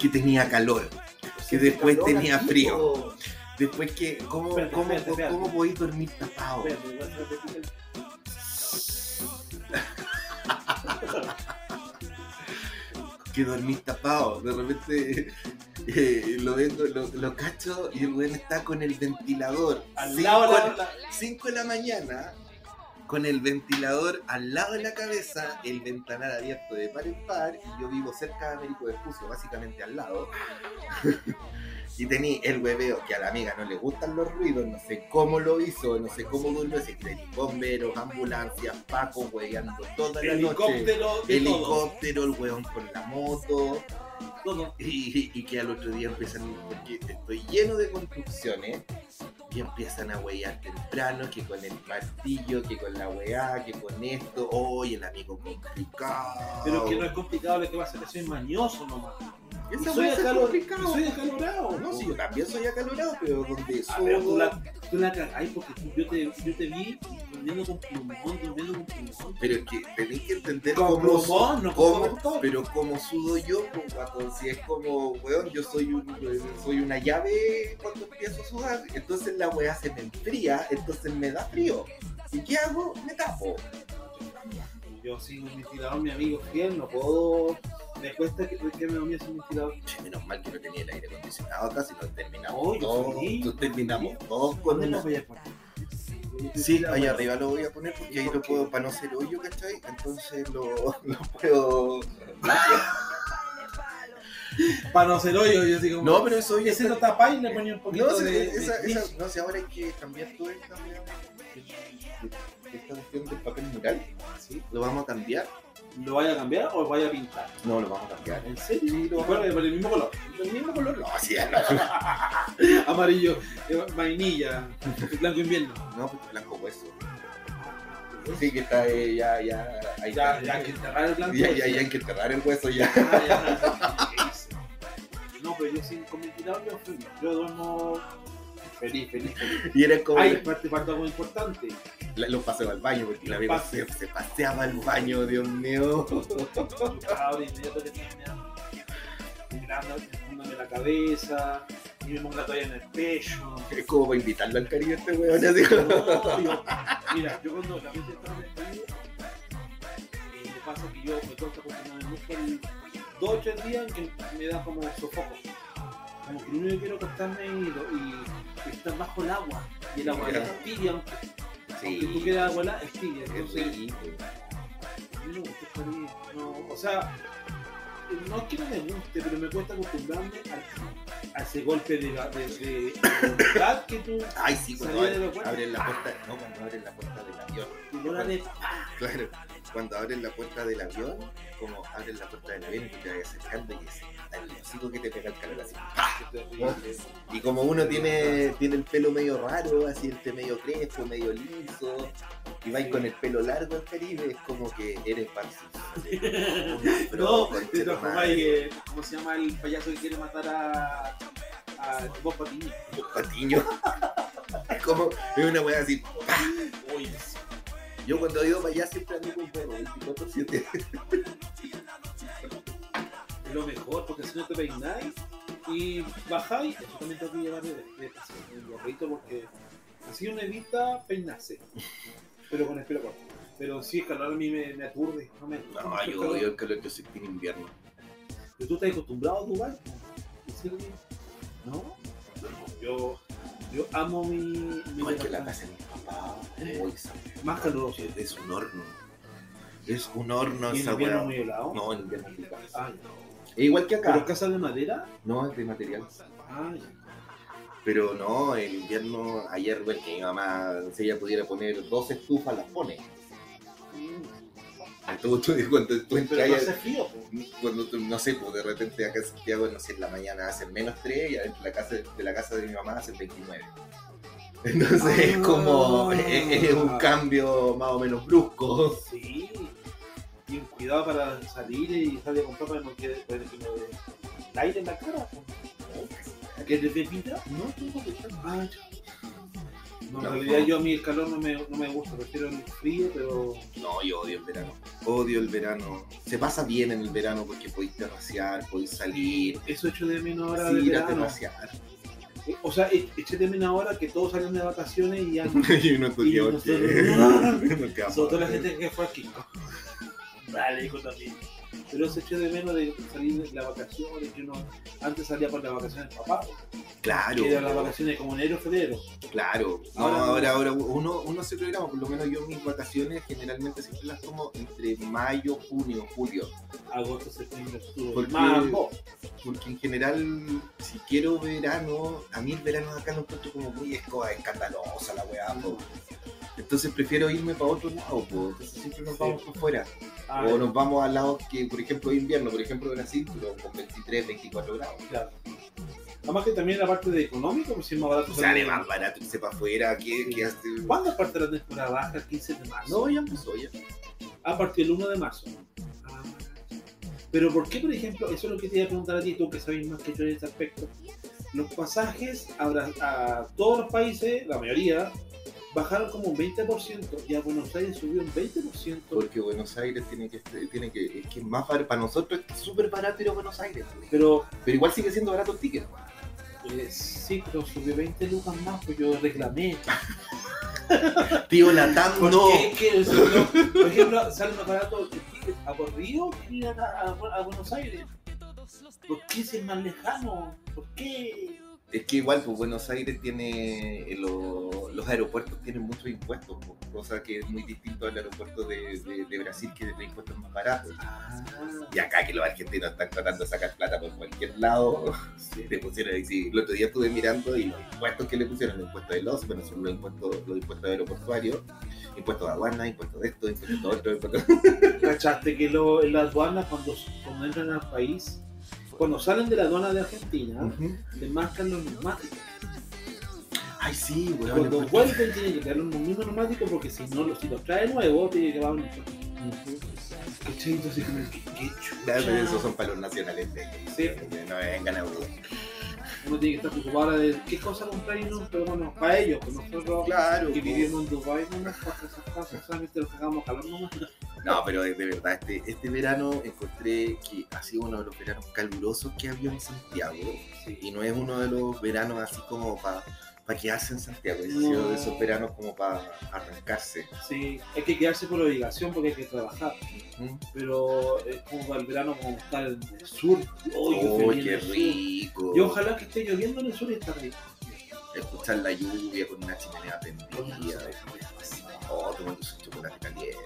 que tenía calor. Que después Calor, tenía frío. Después que, ¿cómo, Espérate, cómo, espérate, espérate. cómo podéis dormir tapado? [laughs] Que dormís tapado. De repente eh, lo vengo, lo, lo cacho y el weón está con el ventilador. Al Cinco lado de de- la- la- 5 de la mañana con el ventilador al lado de la cabeza, el ventanal abierto de par en par, y yo vivo cerca de Américo Vespucio, básicamente al lado. [laughs] y tenía el hueveo que a la amiga no le gustan los ruidos, no sé cómo lo hizo, no sé cómo durmió, así que bomberos, ambulancias, Paco hueveando toda la noche. Helicóptero el hueón con la moto, todo. y, y que al otro día empiezan, porque estoy lleno de construcciones, y empiezan a huear temprano, que con el martillo, que con la weá, que con esto, oye, el amigo complicado. Pero que no es complicado lo que va a hacer, soy mañoso nomás. Esa soy, acalor- complicado. soy acalorado. No, si yo también soy acalorado, pero donde Ah, pero tú soy... la, tú la cagáis porque tú- yo, te, yo te vi durmiendo con plumón, durmiendo con plumón. Pero es que tenéis que entender Con cómo, plumón, no cómo- pero cómo sudo yo, pues, si es como, weón, yo soy un, soy una llave cuando empiezo a sudar, entonces la weá se me enfría, entonces me da frío. ¿Y qué hago? Me tapo. Yo sin un ventilador, mi amigo fiel, no puedo. Me cuesta que, que me dormía sin ventilador. Che, menos mal que no tenía el aire acondicionado acá, si no terminamos Oh, todos, tú- terminamos todos con ¿Dónde una... lo voy a poner? Sí, allá arriba lo voy a poner porque ahí lo puedo, para no hacer hoyo, ¿cachai? Entonces lo, lo puedo... [laughs] Para no ser hoyo, yo digo. No, pero eso hoyo ese lo tapáis y le ponía un poquito No, de. esa, de esa, no, si ahora hay que cambiar todo weá, esta cuestión del papel mural, Sí. lo vamos a cambiar. ¿Lo vaya a cambiar o lo vaya a pintar? No, lo vamos a cambiar. ¿En serio? Lo ¿Y vamos es? ¿Por el mismo color? El mismo color, no, [laughs] sí, ya no. [laughs] Amarillo, eh, vainilla, blanco invierno. No, porque blanco hueso. Sí, que está eh, ya, ya, ahí Ya, está. ya hay que enterrar el blanco. Ya, ya, ya hay que enterrar el hueso ya. Ah, ya. [laughs] No, pero yo sin con feliz. Yo duermo feliz, feliz, feliz. Y era como Ay, aparte falta algo importante. la- los paseos al baño, porque la amigo se, se paseaba al baño, Dios mío. Ahora inmediato que enfundándome la cabeza, y me pongo la toalla en el pecho. Es como para invitarlo al cariño este weón. No, yo- mira, yo cuando la gente estaba en el eh, me pasa que yo me mucho el dos o tres días en que me da como sofoco. Como que lo único que quiero acostarme y, y- estar bajo el agua. Y el agua es tibia, aunque, tú Sí, quieras agua helada, es tibia. es Entonces, mí no o sea, no es que no me guste, pero me cuesta acostumbrarme a, a ese golpe de, de, de voluntad que tú Ay, sí, cuando abren la puerta, no, cuando abren la puerta del avión. y no la de Claro, cuando abren la puerta del avión, como abren la puerta del avión y te vas acercando y es el hocico que te pega el calor así. Y como uno tiene, tiene el pelo medio raro, así este medio crespo, medio liso, y vais con el pelo largo al Caribe, es como que eres parcial. [laughs] No, de todas formas, eh, ¿cómo se llama el payaso que quiere matar a, a Bob Patiño? patiño. [laughs] Es como, es una wea así. Uy, Yo cuando he ido para allá siempre ando con perro, 24-7. es lo mejor, porque si no te peináis y bajáis, eso también tengo que llevar de, de, el gorrito, porque así uno evita peinarse, pero con el pelo corto. Pero sí, el calor a mí me, me aturde. No, me, No, el yo odio el calor, yo soy en invierno. Pero tú estás acostumbrado a Dubái. ¿En serio? ¿No? No, yo, yo amo mi. mi Igual que la casa de mis papás. Uy, esa- Más caluroso. es, un horno. Es un horno ¿Y en esa invierno weá. muy helado? No, en invierno es rica. Ah, Es igual que ¿Pero acá. casa de madera? No, es de material. Ah, ya. Pero no, en invierno, ayer, bueno, que mi mamá, si ella pudiera poner dos estufas, las pone. Entonces, cuando tú entras no hace frío. po. cuando tú, no sé, pues de repente acá en Santiago, no sé, en la mañana hacen menos 3 y adentro de la casa de la casa de mi mamá hacen 29. [laughs] Entonces es como, Ah. es, es un cambio más o menos brusco. Sí. Y un cuidado para salir y salir a comprar para no quede el aire en la cara. ¿Qué te pinta? No, tengo que estar No, en realidad no. yo a mí el calor no me, no me gusta, prefiero el frío, pero No, yo odio el verano. Odio el verano. Se pasa bien en el verano porque podéis terracear, podéis salir, eso echo de menos ahora sí, del ir a verano. terracear. O sea, e- eché de menos ahora que todos salieron de vacaciones y ya [laughs] y uno nosotros- que- Sobre todo la gente que fue aquí. Vale, hijo también. Pero se echó de menos de salir de las vacaciones, que uno antes salía por las vacaciones papá, Claro. que eran las vacaciones como enero, febrero. Claro, no, Ahora ahora, no. ahora, uno, uno se programa, por lo menos yo mis vacaciones generalmente siempre las tomo entre mayo, junio, julio, Agosto, septiembre, octubre. Porque- Mambo. porque en general si quiero verano, a mí el verano acá lo encuentro como muy esco- escandalosa la weá, po. Entonces prefiero irme para otro lado, po. entonces siempre nos Sí. vamos por fuera, Ah, o nos vamos a lados que por ejemplo invierno, por ejemplo Brasil, con 23, 24 grados. claro. Además que también la parte de económico, pues si es más barato. Sale más barato irse para afuera, que, Sí. que hace... ¿Cuándo parte la temporada baja? El 15 de marzo. No, ya empezó ya. A partir del 1 de marzo. Ah. Pero ¿por qué, por ejemplo, eso es lo que te iba a preguntar a ti, tú que sabes más que yo en este aspecto? Los pasajes a, a todos los países, la mayoría, bajaron como un 20% y a Buenos Aires subió un 20%. Porque Buenos Aires tiene que, tiene que, es que más barato, para nosotros es súper barato ir a Buenos Aires, Pero pero igual sigue siendo barato el ticket. eh, sí, pero subió 20 lucas más, pues yo reclamé. [laughs] Tío Latam, ¿Por no. qué? ¿Qué? No- Por ejemplo, sale más barato el ticket a por Río que ir a, a- a Buenos Aires. ¿Por qué es más lejano? ¿Por qué? Es que igual, pues Buenos Aires tiene, eh, lo- los aeropuertos tienen muchos impuestos, pues, cosa que es muy distinto al aeropuerto de, de- de Brasil, que tiene impuestos más baratos. Ah, Y acá que los argentinos están tratando de sacar plata por cualquier lado, [laughs] le pusieron sí, el otro día estuve mirando y los impuestos que le pusieron, los impuestos de los, bueno, son los impuestos, los impuestos aeroportuarios, impuestos de aduana, impuestos de esto, impuestos de otro, impuestos [laughs] ¿Cachaste que lo, en la aduana, cuando, cuando entran al país, cuando salen de la aduana de Argentina, Ujú. te marcan los neumáticos? Ay, sí, weón. Cuando impuestos- vuelven, tienen que quedar los mismos neumáticos porque si no, si los trae nuevo, tiene que pagar un como, ¿qué, qué chucha? Claro, pero esos son para los nacionales de Sí. que no vengan a dudar. Uno tiene que estar preocupado ahora de qué cosa comprar y no, pero bueno, para ellos, pues nosotros Claro, que vivimos en Dubai no nos pasa esas cosas, solamente nos hagamos calor nomás. No, pero de, de verdad, este, este verano encontré que ha sido uno de los veranos calurosos que ha habido en Santiago. Y no es uno de los veranos así como para quedarse en Santiago. Es No. sido de esos veranos como para arrancarse. Sí, hay que quedarse por obligación porque hay que trabajar. Pero es como para el verano como estar en el sur. ¡Uy, Oh, qué rico. Y ojalá que esté lloviendo en el sur y está rico. Escuchar la lluvia con una chimenea prendida. Oh, tomando su chocolate caliente.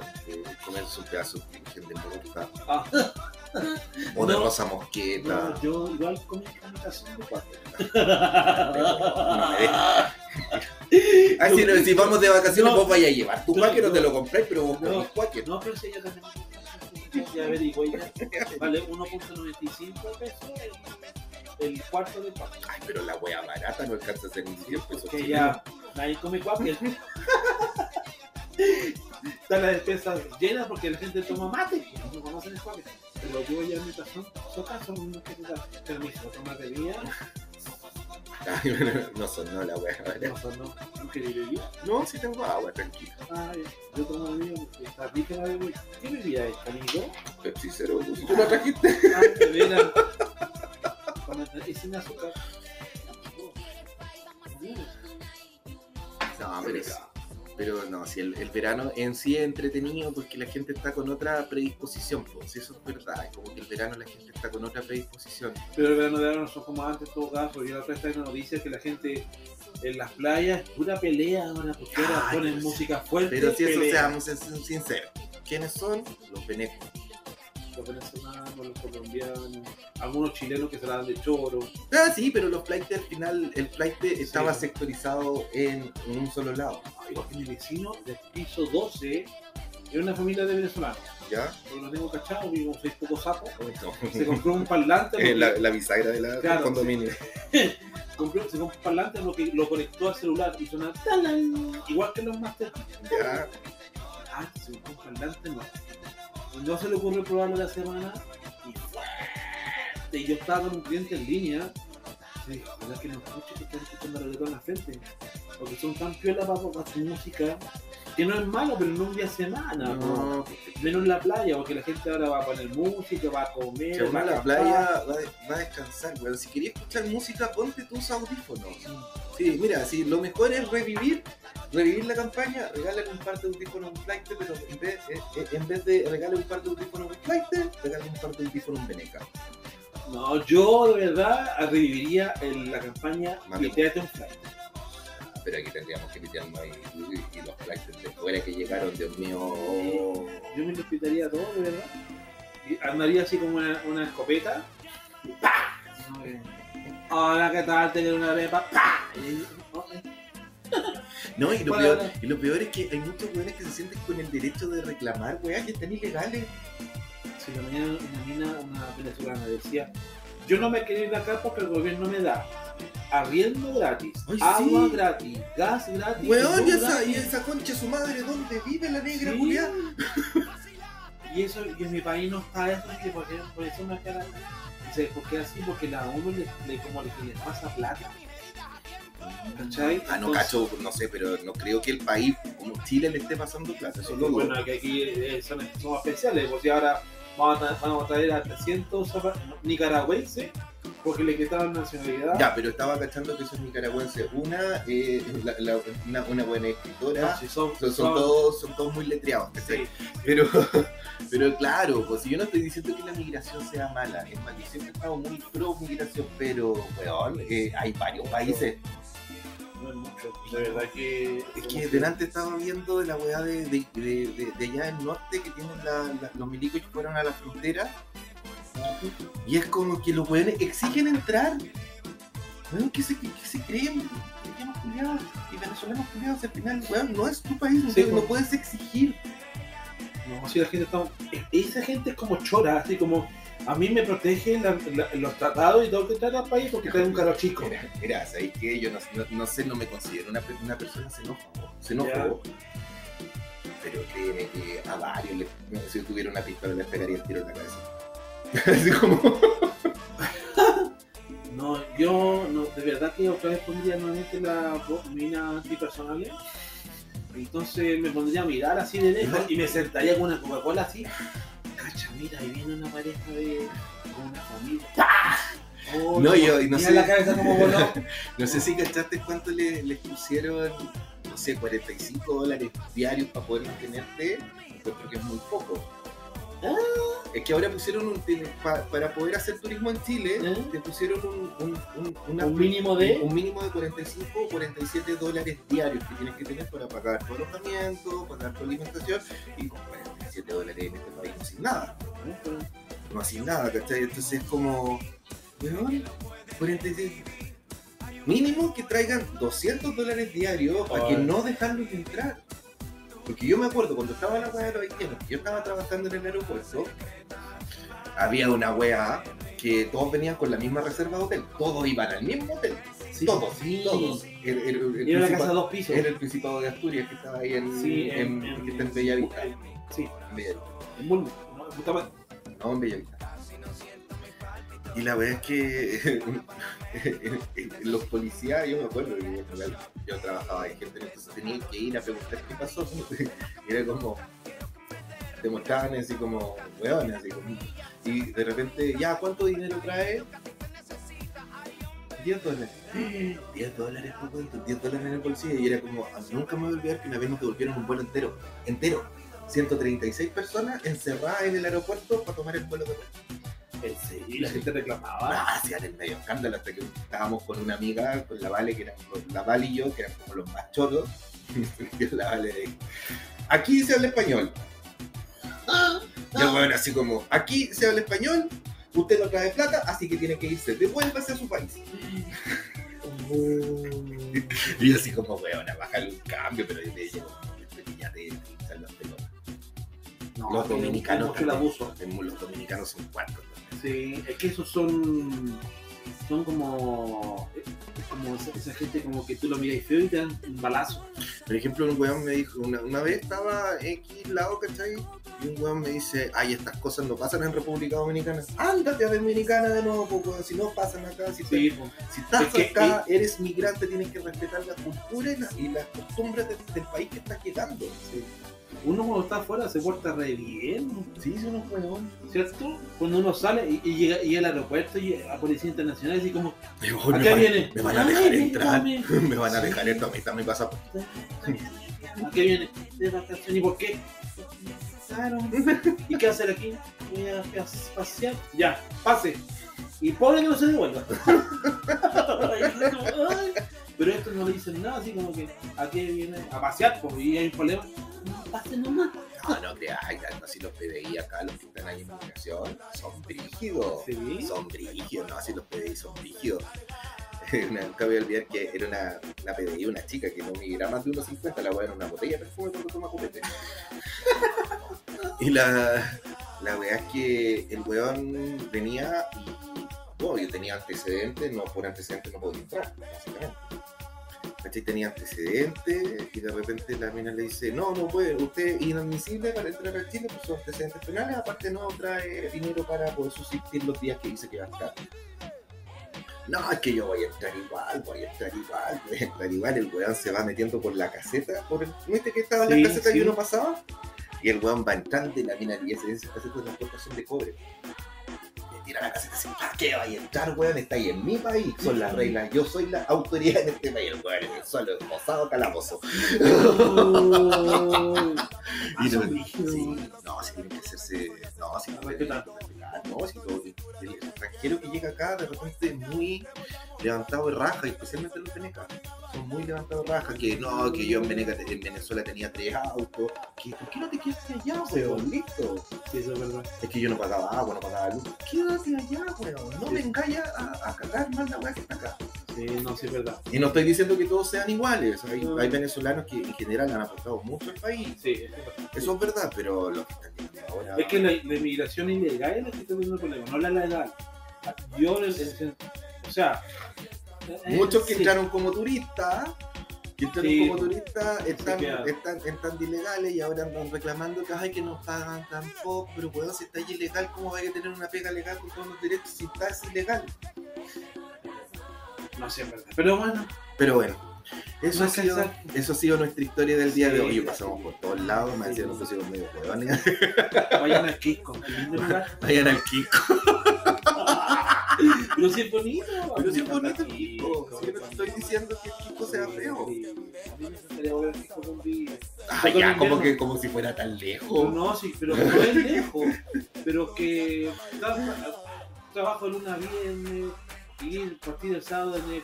Comerse un pedazo de de mosca. Ah, [laughs] [laughs] O de No. rosa mosqueta. no, yo igual comí carnitas de cuatro. [laughs] Ah, si, no- si vamos de vacaciones, No. vos vayas a llevar tu No, cuáquer o te no. lo compráis, pero vos No. comís cuáquer. No, pero si yo también. Ya averigué, ya. Vale 1.95 pesos el, el cuarto de cuatro. Ay, pero la wea barata no alcanza a ser ni 100 pesos. Que ya nadie come cuáquer. [laughs] Está la despensa llena porque la gente toma mate. No conocen el cuáquer. Pero yo ya en mi tazón, soca son unos que te dan permiso, bebida. Ay, bueno, no son, no, la wea barata. No, son no. ¿No queréis bebida? No, sí tengo agua, tranquila. Ay, yo tomo bebida porque está rica la bebida. ¿Qué bebida es, amigo? Pepsi Cero, ¿tú la trajiste? Ah, de veras. Es sin azúcar. No, pero. Pero no, si el, el verano en sí es entretenido porque la gente está con otra predisposición, pues eso es verdad, es como que el verano la gente está con otra predisposición. Pero el verano de ahora no son como antes, en todo caso. Yo la otra vez una noticia que la gente en las playas, pura pelea, ahora, porque ahora ponen música fuerte. Pero si eso pelea. seamos sin- sinceros, ¿quiénes son? Los venecos. Los venezolanos, los colombianos, algunos chilenos que se la dan de choro. Ah, sí, pero los flights al final, el flight estaba Sí. sectorizado en, en un solo lado, que mi vecino del piso 12 era una familia de venezolanos. ¿ya? Yo lo tengo cachado, porque como soy poco sapo, [laughs] No. se compró un parlante. Eh, la, la bisagra de la, Claro, del condominio. [laughs] compró, se compró un parlante lo que lo conectó al celular y sonaba igual que los Master. Ya. Ah, se compró un parlante, no. No se le ocurrió probarlo la semana y fuerte. Y yo estaba con un cliente en línea. ¿verdad que no escucho que están escuchando reggaetón en la frente? Porque son tan piola para, para su música. Que no es malo, pero no un día a semana. ¿no? No, Menos en la playa, porque la gente ahora va a poner música, va a comer. que va a la playa va, a- va a descansar, weón. Si querías escuchar música, ponte tus audífonos. Sí, mira, si lo mejor es revivir, revivir la campaña, regálale un par de audífonos a un flight, pero en vez, eh, eh, en vez de regalar un par de audífonos flight, regálale un par de audífonos veneca. No, yo de verdad reviviría el- la campaña Mate. y Teate un Flight. Pero aquí tendríamos que meternos ahí y, y los flights de fuera que llegaron, Dios mío. Yo me lo invitaría a todo, de verdad. Y andaría así como una, una escopeta. y ¡pah! No, eh, Hola, ¿qué tal? Tener una arepa. ¡pah! Y-. [laughs] No, y lo, peor, y lo peor es que hay muchos weones que se sienten con el derecho de reclamar, weá, que están ilegales. Si la mañana una mina, una venezolana decía, yo no me quiero ir de acá porque el gobierno me da arriendo gratis, Ay, agua sí. gratis, gas gratis. Weón, y esa, gratis". y esa concha su madre, ¿dónde vive la negra Sí. culiá? Y eso, y en mi país no está eso, que por, por eso me queda. Dice, ¿por qué así? Porque la uno le, le- como le, le pasa plata. ¿Cachai? Ah, no Entonces, cacho, no sé, pero no creo que el país como Chile le esté pasando plata, eso lo dudo. Bueno, que aquí eh, son, son especiales, y ahora vamos a, vamos a traer a 300 zapa- nicaragüenses porque le quitaron nacionalidad. Ya, pero estaba cachando que esos nicaragüenses, una, eh, la- la- una, una buena escritora, No, si son, son, son son- todos, son todos muy letreados, sí. Pero, [laughs] pero claro, pues si yo no estoy diciendo que la migración sea mala, es más, yo siempre he estado muy pro migración, pero, weón, eh, hay varios países. Mucho. De verdad que. Es que delante estaba viendo de la weá de, de, de, de- de allá del norte que tienen la- la- los milicos que fueron a la frontera y es como que los weones exigen entrar. Weón, ¿qué se, qué, qué se creen? Mexicanos culiados y venezolanos culiados al final, weón, no es tu país, Sí, no puedes exigir. No, si la gente está. Esa gente es como chora, así como. A mí me protege la- la- los tratados y todo que trata al país porque trae un carro chico. Mira, mira, ¿sabéis qué? Yo no, no, no sé, no me considero una, una persona xenófobo, xenófobo. Pero créeme que a varios, les- si tuviera una pistola, les pegaría el tiro en la cabeza. [laughs] Así como... [laughs] No, yo no, de verdad que otra vez pondría nuevamente la mina antipersonal. Entonces me pondría a mirar así de lejos y me sentaría con una Coca-Cola así. Cacha, mira, ahí viene una pareja de. con una familia. ¡Pah! Oh, No, yo- no sé- la cabeza como voló. [laughs] No sé si cachaste cuánto le- les pusieron, no sé, 45 dólares diarios para poder mantenerte, pues porque es muy poco. Ah. Es que ahora pusieron un, pa- para poder hacer turismo en Chile, ¿Eh? te pusieron un, un, un- una- Un mínimo de. un mínimo de 45 o 47 dólares diarios que tienes que tener para pagar tu alojamiento, pagar tu alimentación y con 47 dólares en este país no haces nada. No haces nada, ¿cachai? Entonces es como, weón, 46. Mínimo que traigan 200 dólares diarios para que no dejarlos entrar. Porque yo me acuerdo cuando estaba en la weá de los haitianos, que yo estaba trabajando en el aeropuerto, había una weá que todos venían con la misma reserva de hotel, todos iban al mismo hotel. Sí, todos, sí. todos. El, el- el Y era principal- casa de dos pisos. era el Principado de Asturias que estaba ahí en, Sí, en, que está en Bellavista. Sí, En Bellavista. en Bulnes. En. No, en Bellavista. Y la verdad es que [laughs] los policías, yo me acuerdo, que yo, trabajaba en gente, entonces tenía que ir a preguntar qué pasó. [laughs] Era como, te mostraban así como, weones, así como, y de repente, ya, ¿cuánto dinero trae? 10 dólares. [gasps] 10 dólares, por cuento, 10 dólares en el bolsillo. Y era como, a mí nunca me voy a olvidar que una vez nos devolvieron un vuelo entero. Entero. 136 personas encerradas en el aeropuerto para tomar el vuelo de vuelta. Y la gente reclamaba. Ah, hacían el medio escándalo hasta que estábamos con una amiga, con la Vale, que eran con la Vale y yo, que eran como los más choros. [laughs] Y la Vale de aquí se habla español. Y el weón así como, aquí se habla español, usted no trae plata, así que tiene que irse, devuélvase a su país. Y yo así como, weón, a bajar un cambio, pero yo le digo, te te- los pelotas. No, Los dominicanos el abuso. Los dominicanos son cuatro. Sí, es que esos son. Son como. como esa, esa gente como que tú lo miras feo y te dan un balazo. Por ejemplo, un weón me dijo, una, una vez estaba X lado, ¿cachai? Y un weón me dice, ay, estas cosas no pasan en República Dominicana. Ándate a Dominicana de nuevo, weón, si no pasan acá, si, Sí, si estás Es que- acá, eres migrante, tienes que respetar la cultura y, la- y las costumbres de- del país que estás llegando. sí. Uno cuando está afuera se porta re bien, Sí, sí, unos weón. ¿cierto? Cuando uno sale y, y llega, y al aeropuerto y a Policía Internacional, así como, Me, ¿a van- qué viene? me van a dejar entrar. [laughs] Me van a dejar entrar, a mí también pasa. ¿A qué viene? De vacaciones. ¿Y por qué? [laughs] ¿Y qué hacer aquí? Voy a pas- pasear. Ya, pase. Y pobre que no se devuelva. [laughs] Pero esto no le dicen nada, así como que ¿a qué viene? A pasear, pues, y hay un problema. No, pase nomás. No, no creas, tanto así los PDI acá, los que están ahí en migración, son brígidos. Sí. Son brígidos, ¿no? Así los PDI son brígidos. Nunca voy a olvidar que era una, una PDI, una chica que no migraba más de 1,50, la weá era una botella de perfume cuando toma copete. [laughs] y la, la weá es que el weón venía y, bueno, yo tenía antecedentes, no por antecedentes no podía entrar, básicamente. ¿Cachai? Tenía antecedentes y de repente la mina le dice, no, no puede, usted es inadmisible para entrar a Chile por sus antecedentes penales, aparte no trae dinero para poder subsistir los días que dice que va a estar. No, es que yo voy a entrar igual, voy a entrar igual, voy a entrar igual. El weón se va metiendo por la caseta, por el, ¿viste que estaba en Sí, la caseta sí. y uno pasaba? Y el weón va entrando y la mina le dice, esas casetas de transportación de cobre. Le tira la caseta ¿para qué vaya a entrar, weón? Está ahí en mi país, son las reglas, yo soy la autoridad en este país, weón, en el suelo, esposado calabozo. Y [laughs] Y no, sí, no, tiene que hacerse. No. No, si todo, el extranjero que llega acá de repente es muy levantado de raja, especialmente los venecas. Son muy levantados de raja. Que no, que yo en, Veneca- en Venezuela tenía tres autos. Que, ¿Por qué no te quedaste allá, weón? Listo. Sí, eso es verdad. Es que yo no pagaba agua, no pagaba luz. Quédate allá, weón. No vengáis a, a cagar más la weá que está acá. Sí, no, sí es verdad. Y no estoy diciendo que todos sean iguales. Hay, hay venezolanos que en general han aportado mucho al país. Sí, eso es verdad. Eso es verdad, pero los que están ahora. Es que la, la inmigración ilegal es la que está teniendo problemas, no la legal. Yo, en- en- o sea, eh, Muchos que sí. entraron como turistas, que entraron Sí, como turistas, están, están, ilegales y ahora andan reclamando que, ay, que nos pagan tan poco, pero weón, si estás ilegal, ¿cómo vaya a tener una pega legal con todos los derechos si estás ilegal? No sé, es verdad. Pero bueno, Pero bueno, eso ha, Más sido, eso ha sido nuestra historia del día de hoy. Pasamos por todos lados, me decían, nos pusimos medio huevones. [laughs] vayan al lugar. [laughs] Vayan al Kiko. [laughs] Pero si es bonito. Pero si es bonito el Kiko. Yo no estoy diciendo que el Kiko sea feo. Sí, A mí me encantaría volver al Kisco con vida. Ay, Todo ya, como que como si fuera tan lejos. No, sí, pero no es lejos. Pero que tra- trabajo de luna viernes, y el partido el sábado a tomar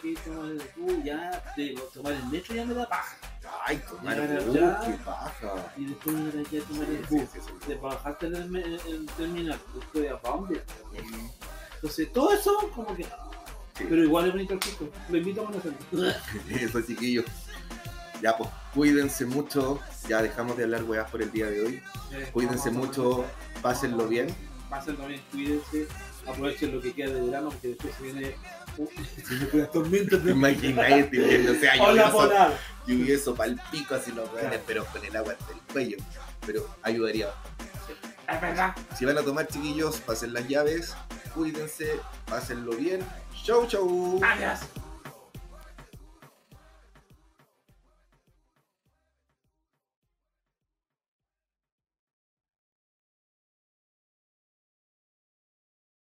el bus, ya de tomar el metro ya me da paja. Ay, tomar el bus, qué paja. Y después ir allá a tomar el bus. De bajarte en el, me- terminal, después de a dónde. Entonces, todo eso, como que. Sí. Pero igual es bonito el Kisco. Lo invito a conocerlo. [laughs] Eso, chiquillos. Ya, pues, cuídense mucho. Ya dejamos de hablar weas por el día de hoy. Eh, Cuídense mucho, pásenlo bien. Pásenlo bien, cuídense. Aprovechen lo que queda de verano, porque después se viene. Uh, [laughs] se viene con las tormentas ¿Te de este? O sea, Hola lluvioso, lluvioso pa'l pico, así los Claro. pero con el agua hasta el cuello. Pero ayudaría. Es verdad. Si van a tomar, chiquillos, pasen las llaves. Cuídense, pásenlo bien. Chau, chau. Adiós.